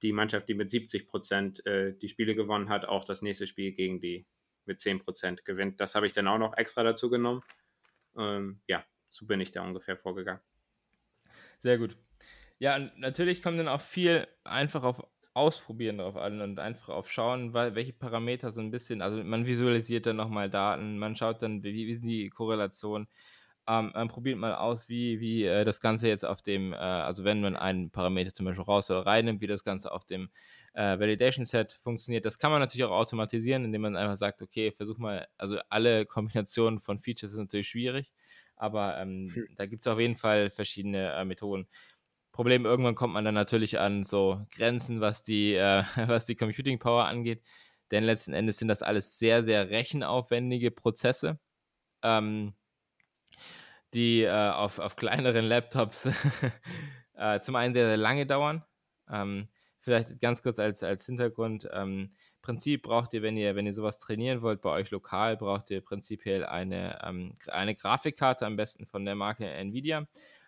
B: die Mannschaft, die mit 70 Prozent äh, die Spiele gewonnen hat, auch das nächste Spiel gegen die mit 10% gewinnt. Das habe ich dann auch noch extra dazu genommen. Ähm, ja, so bin ich da ungefähr vorgegangen.
A: Sehr gut. Ja, natürlich kommt dann auch viel einfach auf Ausprobieren drauf an und einfach auf schauen, welche Parameter so ein bisschen, also man visualisiert dann nochmal Daten, man schaut dann, wie, wie sind die Korrelationen, ähm, man probiert mal aus, wie, wie äh, das Ganze jetzt auf dem, äh, also wenn man einen Parameter zum Beispiel raus oder rein nimmt, wie das Ganze auf dem äh, Validation Set funktioniert. Das kann man natürlich auch automatisieren, indem man einfach sagt, okay, versuch mal, also alle Kombinationen von Features sind natürlich schwierig, aber ähm, hm. da gibt es auf jeden Fall verschiedene äh, Methoden. Problem, irgendwann kommt man dann natürlich an so Grenzen, was die, äh, (laughs) was die Computing Power angeht, denn letzten Endes sind das alles sehr, sehr rechenaufwendige Prozesse. Ähm, die äh, auf, auf kleineren Laptops (laughs) äh, zum einen sehr, sehr lange dauern. Ähm, vielleicht ganz kurz als, als Hintergrund. Ähm, Prinzip braucht ihr, wenn ihr, wenn ihr sowas trainieren wollt, bei euch lokal, braucht ihr prinzipiell eine, ähm, eine Grafikkarte, am besten von der Marke Nvidia,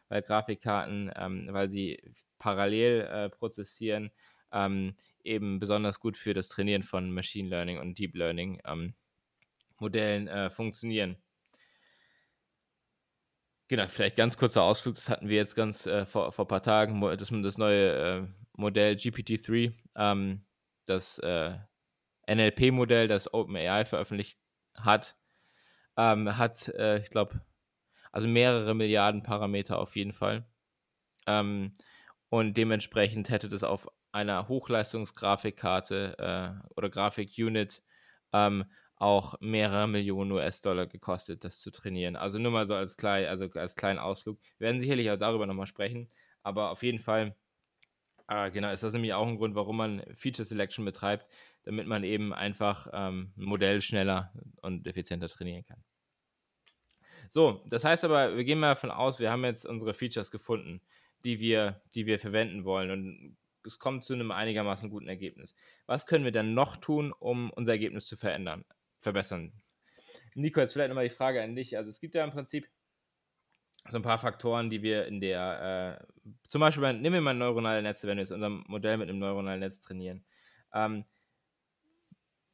A: weil Grafikkarten, ähm, weil sie parallel äh, prozessieren, ähm, eben besonders gut für das Trainieren von Machine Learning und Deep Learning ähm, Modellen äh, funktionieren. Genau, vielleicht ganz kurzer Ausflug, das hatten wir jetzt ganz äh, vor, vor ein paar Tagen, das, das neue äh, Modell GPT-3, ähm, das äh, NLP-Modell, das OpenAI veröffentlicht hat, ähm, hat, äh, ich glaube, also mehrere Milliarden Parameter auf jeden Fall. Ähm, und dementsprechend hätte das auf einer Hochleistungsgrafikkarte äh, oder Grafik-Unit ähm, auch mehrere Millionen US-Dollar gekostet, das zu trainieren. Also nur mal so als, klein, also als kleinen Ausflug. Wir werden sicherlich auch darüber nochmal sprechen, aber auf jeden Fall, äh, genau, ist das nämlich auch ein Grund, warum man Feature Selection betreibt, damit man eben einfach ähm, ein Modell schneller und effizienter trainieren kann. So, das heißt aber, wir gehen mal davon aus, wir haben jetzt unsere Features gefunden, die wir, die wir verwenden wollen. Und es kommt zu einem einigermaßen guten Ergebnis. Was können wir dann noch tun, um unser Ergebnis zu verändern? verbessern. Nico, jetzt vielleicht nochmal die Frage an dich. Also es gibt ja im Prinzip so ein paar Faktoren, die wir in der, äh, zum Beispiel, nehmen wir mal neuronale Netze, wenn wir jetzt unser Modell mit einem neuronalen Netz trainieren. Ähm,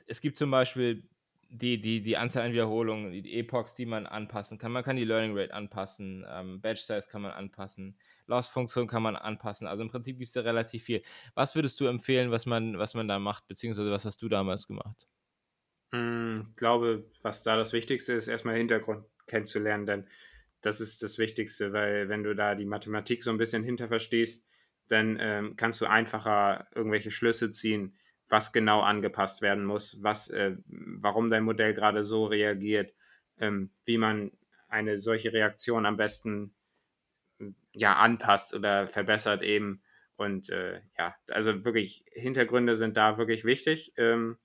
A: es gibt zum Beispiel die, die, die Anzahl an Wiederholungen, die Epochs, die man anpassen kann. Man kann die Learning Rate anpassen, ähm, Batch Size kann man anpassen. Loss-Funktion kann man anpassen. Also im Prinzip gibt es ja relativ viel. Was würdest du empfehlen, was man, was man da macht, beziehungsweise was hast du damals gemacht?
B: Hm, ich glaube, was da das Wichtigste ist, erstmal Hintergrund kennenzulernen, denn das ist das Wichtigste, weil wenn du da die Mathematik so ein bisschen hinter verstehst, dann ähm, kannst du einfacher irgendwelche Schlüsse ziehen, was genau angepasst werden muss, was, äh, warum dein Modell gerade so reagiert, ähm, wie man eine solche Reaktion am besten ja, anpasst oder verbessert eben. Und äh, ja, also wirklich, Hintergründe sind da wirklich wichtig ähm,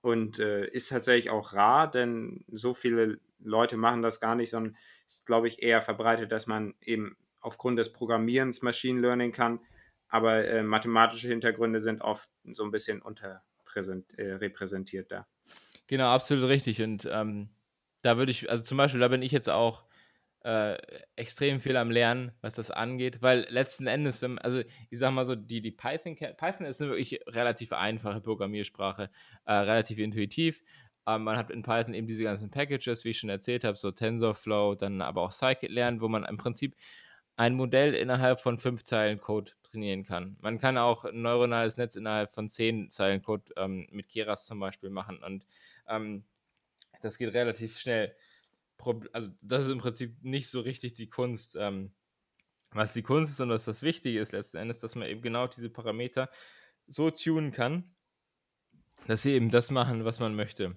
B: und äh, ist tatsächlich auch rar, denn so viele Leute machen das gar nicht, sondern ist, glaube ich, eher verbreitet, dass man eben aufgrund des Programmierens Machine Learning kann. Aber äh, mathematische Hintergründe sind oft so ein bisschen unterrepräsentiert äh, da.
A: Genau, absolut richtig. Und ähm, da würde ich, also zum Beispiel, da bin ich jetzt auch äh, extrem viel am Lernen, was das angeht, weil letzten Endes, wenn, also ich sag mal so, die, die Python, Python ist eine wirklich relativ einfache Programmiersprache, äh, relativ intuitiv. Ähm, man hat in Python eben diese ganzen Packages, wie ich schon erzählt habe, so TensorFlow, dann aber auch Scikit-Lernen, wo man im Prinzip ein Modell innerhalb von fünf Zeilen Code trainieren kann. Man kann auch ein neuronales Netz innerhalb von zehn Zeilen Code ähm, mit Keras zum Beispiel machen und ähm, das geht relativ schnell. Also das ist im Prinzip nicht so richtig die Kunst. Ähm, was die Kunst ist und was das Wichtige ist letzten Endes, dass man eben genau diese Parameter so tunen kann, dass sie eben das machen, was man möchte.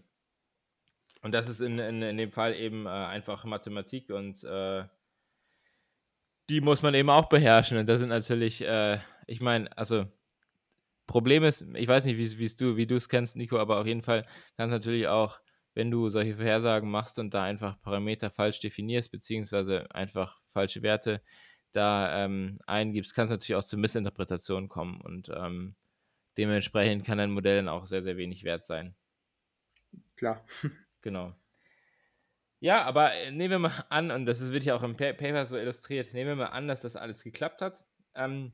A: Und das ist in, in, in dem Fall eben äh, einfach Mathematik und äh, die muss man eben auch beherrschen. Und das sind natürlich, äh, ich meine, also Problem ist, ich weiß nicht, wie du, wie du es kennst, Nico, aber auf jeden Fall kann es natürlich auch, wenn du solche Vorhersagen machst und da einfach Parameter falsch definierst, beziehungsweise einfach falsche Werte da ähm, eingibst, kann es natürlich auch zu Missinterpretationen kommen und ähm, dementsprechend kann dein Modell dann auch sehr, sehr wenig wert sein.
B: Klar.
A: Genau. Ja, aber äh, nehmen wir mal an, und das wird ja auch im Paper so illustriert, nehmen wir mal an, dass das alles geklappt hat. Ähm,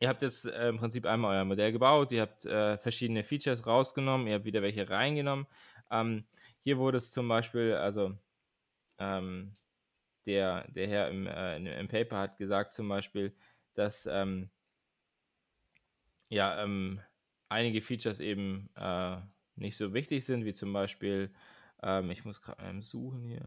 A: ihr habt jetzt äh, im Prinzip einmal euer Modell gebaut, ihr habt äh, verschiedene Features rausgenommen, ihr habt wieder welche reingenommen. Ähm, hier wurde es zum Beispiel, also ähm, der, der Herr im, äh, im, Paper hat gesagt zum Beispiel, dass ähm, ja, ähm, einige Features eben äh, nicht so wichtig sind, wie zum Beispiel ähm, ich muss gerade mal suchen hier.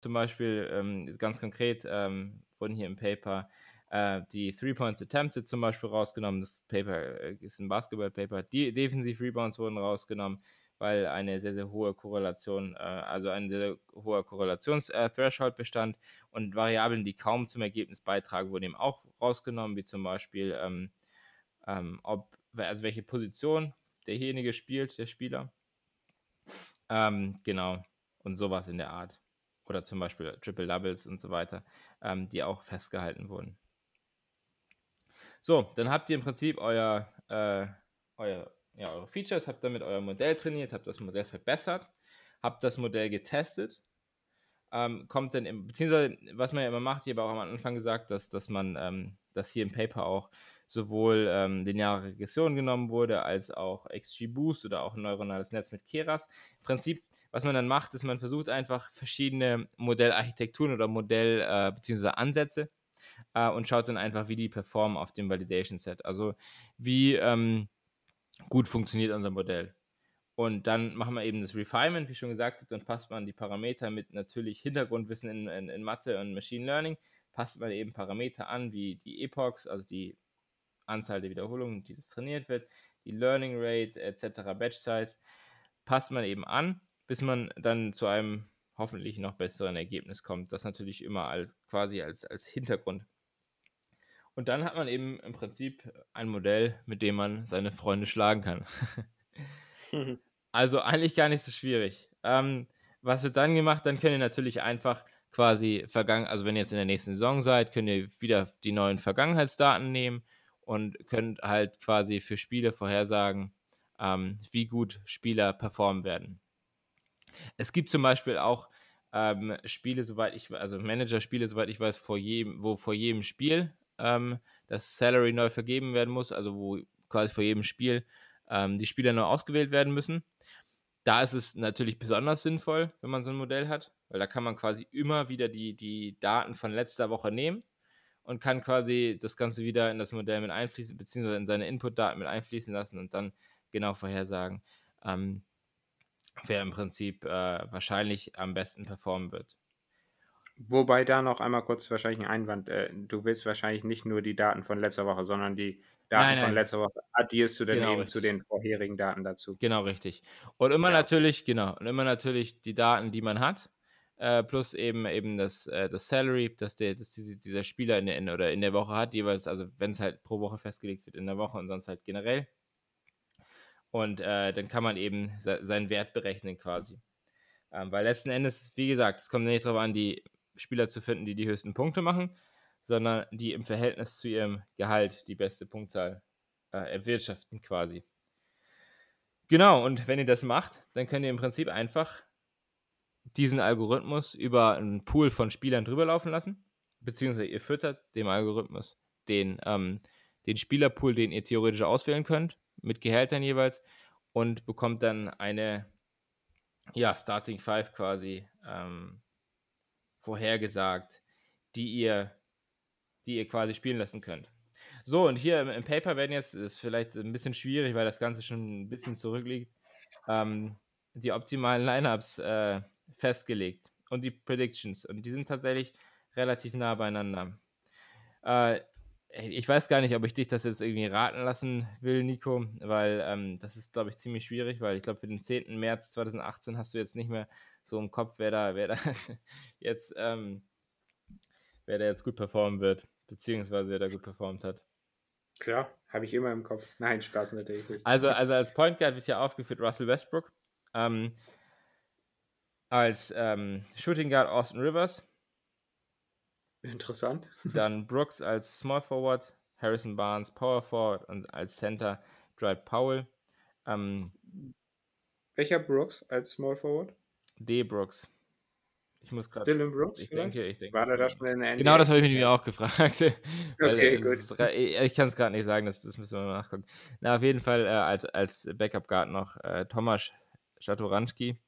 A: Zum Beispiel ähm, ganz konkret ähm, wurden hier im Paper äh, die Three Points Attempted zum Beispiel rausgenommen. Das Paper äh, ist ein Basketball-Paper. Die Defensive Rebounds wurden rausgenommen, weil eine sehr, sehr hohe Korrelation, äh, also ein sehr, hoher Korrelations-Threshold äh, bestand und Variablen, die kaum zum Ergebnis beitragen, wurden eben auch rausgenommen, wie zum Beispiel, ähm, ähm, ob, also welche Position derjenige spielt, der Spieler. Ähm, genau. Und sowas in der Art. Oder zum Beispiel Triple Doubles und so weiter, ähm, die auch festgehalten wurden. So, dann habt ihr im Prinzip euer, äh, euer, ja, eure Features, habt damit euer Modell trainiert, habt das Modell verbessert, habt das Modell getestet, ähm, kommt dann, im, beziehungsweise was man ja immer macht, ich habe auch am Anfang gesagt, dass, dass man ähm, das hier im Paper auch sowohl ähm, lineare Regression genommen wurde, als auch XGBoost oder auch ein neuronales Netz mit Keras. Im Prinzip, was man dann macht, ist, man versucht einfach verschiedene Modellarchitekturen oder Modell- äh, bzw. Ansätze äh, und schaut dann einfach, wie die performen auf dem Validation Set. Also wie ähm, gut funktioniert unser Modell. Und dann machen wir eben das Refinement, wie schon gesagt, dann passt man die Parameter mit natürlich Hintergrundwissen in, in, in Mathe und Machine Learning, passt man eben Parameter an, wie die Epochs, also die Anzahl der Wiederholungen, die das trainiert wird, die Learning Rate etc., Batch Size, passt man eben an, bis man dann zu einem hoffentlich noch besseren Ergebnis kommt. Das natürlich immer als, quasi als, als Hintergrund. Und dann hat man eben im Prinzip ein Modell, mit dem man seine Freunde schlagen kann. (laughs) also eigentlich gar nicht so schwierig. Ähm, was wird dann gemacht? Dann könnt ihr natürlich einfach quasi vergangen, also wenn ihr jetzt in der nächsten Saison seid, könnt ihr wieder die neuen Vergangenheitsdaten nehmen und könnt halt quasi für Spiele vorhersagen, ähm, wie gut Spieler performen werden. Es gibt zum Beispiel auch ähm, Spiele, soweit ich, also Manager-Spiele, soweit ich weiß, vor jedem, wo vor jedem Spiel ähm, das Salary neu vergeben werden muss, also wo quasi vor jedem Spiel ähm, die Spieler neu ausgewählt werden müssen. Da ist es natürlich besonders sinnvoll, wenn man so ein Modell hat, weil da kann man quasi immer wieder die, die Daten von letzter Woche nehmen und kann quasi das Ganze wieder in das Modell mit einfließen, beziehungsweise in seine Input-Daten mit einfließen lassen und dann genau vorhersagen, ähm, wer im Prinzip äh, wahrscheinlich am besten performen wird.
B: Wobei da noch einmal kurz wahrscheinlich ein Einwand. Äh, du willst wahrscheinlich nicht nur die Daten von letzter Woche, sondern die Daten
A: Nein,
B: von
A: nein.
B: letzter Woche addierst du dann
A: Genau,
B: eben zu
A: richtig.
B: den vorherigen Daten dazu.
A: Genau, richtig. Und immer
B: Ja.
A: natürlich, genau, und immer natürlich die Daten, die man hat, äh, plus eben eben das, äh, das Salary, das der, dass diese, dieser Spieler in der, in, oder in der Woche hat, jeweils, also wenn es halt pro Woche festgelegt wird in der Woche und sonst halt generell. Und äh, dann kann man eben se seinen Wert berechnen quasi. Ähm, weil letzten Endes, wie gesagt, es kommt nicht darauf an, die Spieler zu finden, die die höchsten Punkte machen, sondern die im Verhältnis zu ihrem Gehalt die beste Punktzahl äh, erwirtschaften quasi. Genau, und wenn ihr das macht, dann könnt ihr im Prinzip einfach diesen Algorithmus über einen Pool von Spielern drüber laufen lassen, beziehungsweise ihr füttert dem Algorithmus den, ähm, den Spielerpool, den ihr theoretisch auswählen könnt, mit Gehältern jeweils, und bekommt dann eine ja, Starting Five quasi ähm, vorhergesagt, die ihr, die ihr quasi spielen lassen könnt. So, und hier im, Paper werden jetzt, das ist vielleicht ein bisschen schwierig, weil das Ganze schon ein bisschen zurückliegt, ähm, die optimalen Lineups äh, festgelegt und die Predictions. Und die sind tatsächlich relativ nah beieinander. Äh, ich weiß gar nicht, ob ich dich das jetzt irgendwie raten lassen will, Nico, weil ähm, das ist, glaube ich, ziemlich schwierig, weil ich glaube, für den 10. März 2018 hast du jetzt nicht mehr so im Kopf, wer da, wer da (laughs) jetzt, ähm, wer da jetzt gut performen wird, beziehungsweise wer da gut performt hat.
B: Klar, habe ich immer im Kopf. Nein, Spaß natürlich nicht.
A: Also, also als Point Guard wird hier aufgeführt Russell Westbrook. Ähm, als ähm, Shooting Guard Austin Rivers.
B: Interessant. (laughs)
A: Dann Brooks als Small Forward, Harrison Barnes Power Forward und als Center Dwight Powell. Ähm,
B: Welcher Brooks als Small Forward?
A: D. Brooks. Ich muss gerade.
B: Dylan Brooks?
A: Ich denke, ich denke.
B: War der da schon in der NBA?
A: Genau, das habe ich mich nämlich auch gefragt. (laughs)
B: Okay,
A: ist ich kann es gerade nicht sagen, das, das müssen wir mal nachgucken. Na, auf jeden Fall äh, als, als Backup Guard noch äh, Tomasz Szatoranski,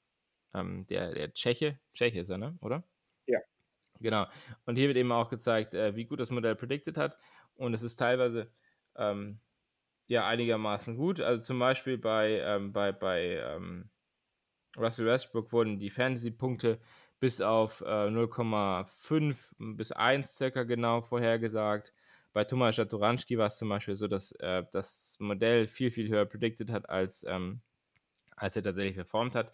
A: ähm, der, der Tscheche. Tscheche ist er, ne? Oder?
B: Ja.
A: Genau. Und hier wird eben auch gezeigt, äh, wie gut das Modell predicted hat. Und es ist teilweise ähm, ja einigermaßen gut. Also zum Beispiel bei, ähm, bei, bei ähm, Russell Westbrook wurden die Fantasy-Punkte bis auf äh, 0,5 bis 1 circa genau vorhergesagt. Bei Thomas Jatoranski war es zum Beispiel so, dass äh, das Modell viel, viel höher predicted hat, als, ähm, als er tatsächlich performt hat.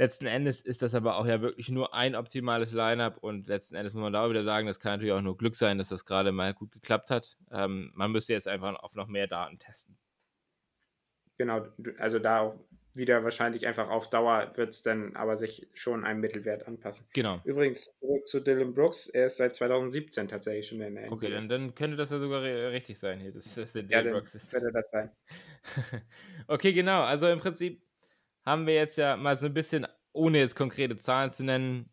A: Letzten Endes ist das aber auch ja wirklich nur ein optimales Lineup und letzten Endes muss man da auch wieder sagen, das kann natürlich auch nur Glück sein, dass das gerade mal gut geklappt hat. Ähm, man müsste jetzt einfach auf noch mehr Daten testen.
B: Genau, also da auch wieder wahrscheinlich einfach auf Dauer wird es dann aber sich schon einem Mittelwert anpassen.
A: Genau.
B: Übrigens, zurück zu Dylan Brooks, er ist seit 2017 tatsächlich schon in der NBA.
A: Okay, dann, dann könnte das ja sogar richtig sein hier, dass das der
B: ja,
A: Dale
B: dann
A: Brooks ist.
B: könnte das sein. (laughs)
A: okay, genau. Also im Prinzip haben wir jetzt ja mal so ein bisschen, ohne jetzt konkrete Zahlen zu nennen,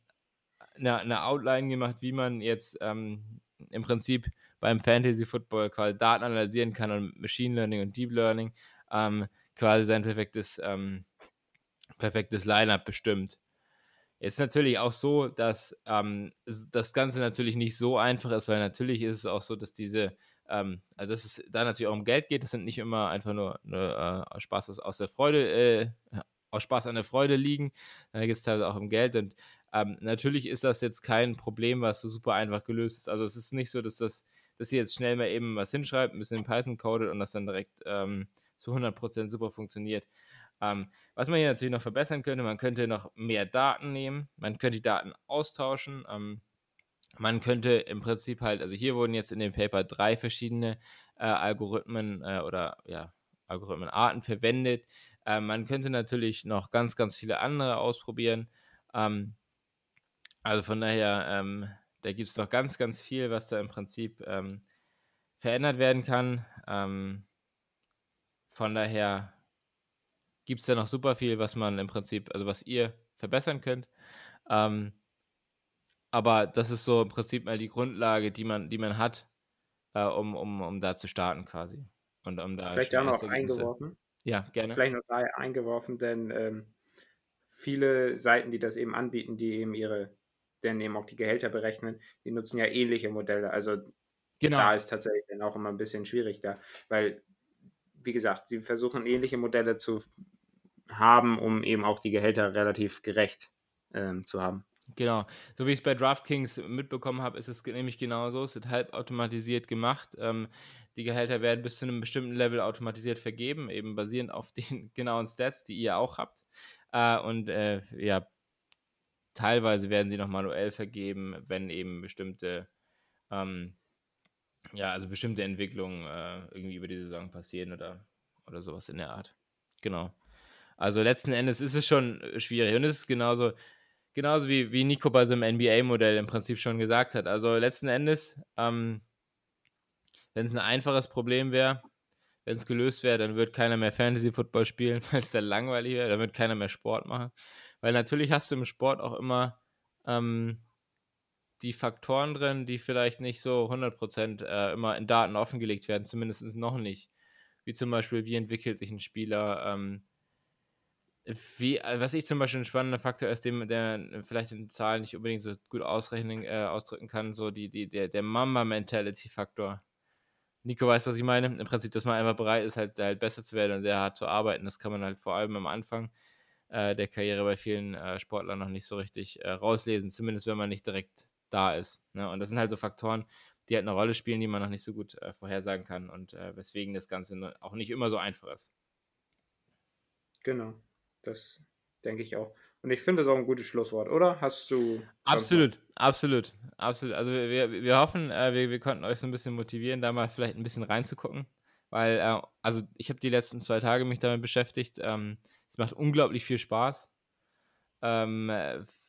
A: eine, eine Outline gemacht, wie man jetzt ähm, im Prinzip beim Fantasy Football quasi Daten analysieren kann und Machine Learning und Deep Learning ähm, quasi sein perfektes, ähm, perfektes Lineup bestimmt. Jetzt natürlich auch so, dass ähm, das Ganze natürlich nicht so einfach ist, weil natürlich ist es auch so, dass diese, ähm, also dass es da natürlich auch um Geld geht, das sind nicht immer einfach nur, nur äh, Spaß aus, aus der Freude, äh, aus Spaß an der Freude liegen, da geht es teilweise auch um Geld und ähm, natürlich ist das jetzt kein Problem, was so super einfach gelöst ist. Also es ist nicht so, dass das, dass ihr jetzt schnell mal eben was hinschreibt, ein bisschen in Python codet und das dann direkt ähm, zu 100% super funktioniert. Ähm, was man hier natürlich noch verbessern könnte, man könnte noch mehr Daten nehmen, man könnte die Daten austauschen, ähm, man könnte im Prinzip halt, also hier wurden jetzt in dem Paper drei verschiedene äh, Algorithmen äh, oder ja, Algorithmenarten verwendet. Äh, man könnte natürlich noch ganz, ganz viele andere ausprobieren. Ähm, also von daher, ähm, da gibt es noch ganz, ganz viel, was da im Prinzip ähm, verändert werden kann. Ähm, von daher gibt es da noch super viel, was man im Prinzip, also was ihr verbessern könnt. Ähm, aber das ist so im Prinzip mal die Grundlage, die man, die man hat, äh, um, um, um da zu starten quasi. Und um da
B: Vielleicht da noch eingeworfen.
A: Ja, gerne.
B: Vielleicht noch da eingeworfen, denn ähm, viele Seiten, die das eben anbieten, die eben ihre, denn eben auch die Gehälter berechnen, die nutzen ja ähnliche Modelle. Also genau. da ist tatsächlich dann auch immer ein bisschen schwierig da, weil, wie gesagt, sie versuchen ähnliche Modelle zu haben, um eben auch die Gehälter relativ gerecht ähm, zu haben.
A: Genau. So wie ich es bei DraftKings mitbekommen habe, ist es nämlich genauso. Es wird halb automatisiert gemacht. Ähm, die Gehälter werden bis zu einem bestimmten Level automatisiert vergeben, eben basierend auf (laughs) den genauen Stats, die ihr auch habt. Äh, und äh, ja, teilweise werden sie noch manuell vergeben, wenn eben bestimmte, ähm, ja, also bestimmte Entwicklungen äh, irgendwie über die Saison passieren oder, oder sowas in der Art. Genau. Also letzten Endes ist es schon schwierig. Und es ist genauso, genauso wie, wie Nico bei seinem NBA-Modell im Prinzip schon gesagt hat. Also letzten Endes, ähm, wenn es ein einfaches Problem wäre, wenn es gelöst wäre, dann wird keiner mehr Fantasy-Football spielen, (laughs) weil es dann langweilig wäre, dann wird keiner mehr Sport machen. Weil natürlich hast du im Sport auch immer ähm, die Faktoren drin, die vielleicht nicht so 100% äh, immer in Daten offengelegt werden, zumindest noch nicht. Wie zum Beispiel, wie entwickelt sich ein Spieler, ähm, wie, äh, was ich zum Beispiel ein spannender Faktor ist, dem, der vielleicht in Zahlen nicht unbedingt so gut ausrechnen, äh, ausdrücken kann, so die, die, der, der Mamba-Mentality-Faktor. Nico weiß, was ich meine. Im Prinzip, dass man einfach bereit ist, halt, halt besser zu werden und sehr hart zu arbeiten. Das kann man halt vor allem am Anfang äh, der Karriere bei vielen äh, Sportlern noch nicht so richtig äh, rauslesen, zumindest wenn man nicht direkt da ist. Ne? Und das sind halt so Faktoren, die halt eine Rolle spielen, die man noch nicht so gut äh, vorhersagen kann und äh, weswegen das Ganze auch nicht immer so einfach ist.
B: Genau. Das denke ich auch. Und ich finde das auch ein gutes Schlusswort, oder? Hast du.
A: Absolut, absolut, absolut. Also wir, wir hoffen, äh, wir, wir konnten euch so ein bisschen motivieren, da mal vielleicht ein bisschen reinzugucken. Weil, äh, also ich habe die letzten zwei Tage mich damit beschäftigt. Ähm, es macht unglaublich viel Spaß. Ähm,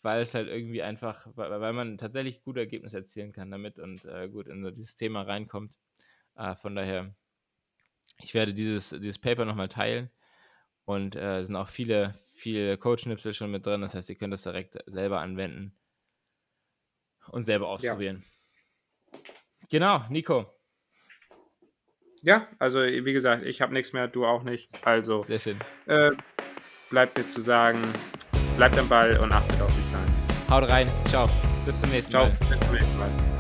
A: weil es halt irgendwie einfach, weil, weil, man tatsächlich gute Ergebnisse erzielen kann damit und äh, gut in dieses Thema reinkommt. Äh, von daher, ich werde dieses, dieses Paper nochmal teilen und äh, sind auch viele, viele Coach-Schnipsel schon mit drin. Das heißt, ihr könnt das direkt selber anwenden und selber ausprobieren. Ja. Genau, Nico.
B: Ja, also wie gesagt, ich habe nichts mehr, du auch nicht. Also
A: Sehr schön.
B: Äh, bleibt mir zu sagen, bleibt am Ball und achtet auf die Zahlen.
A: Haut rein. Ciao. Bis zum nächsten Ciao. Mal. Ciao. Bis zum nächsten Mal.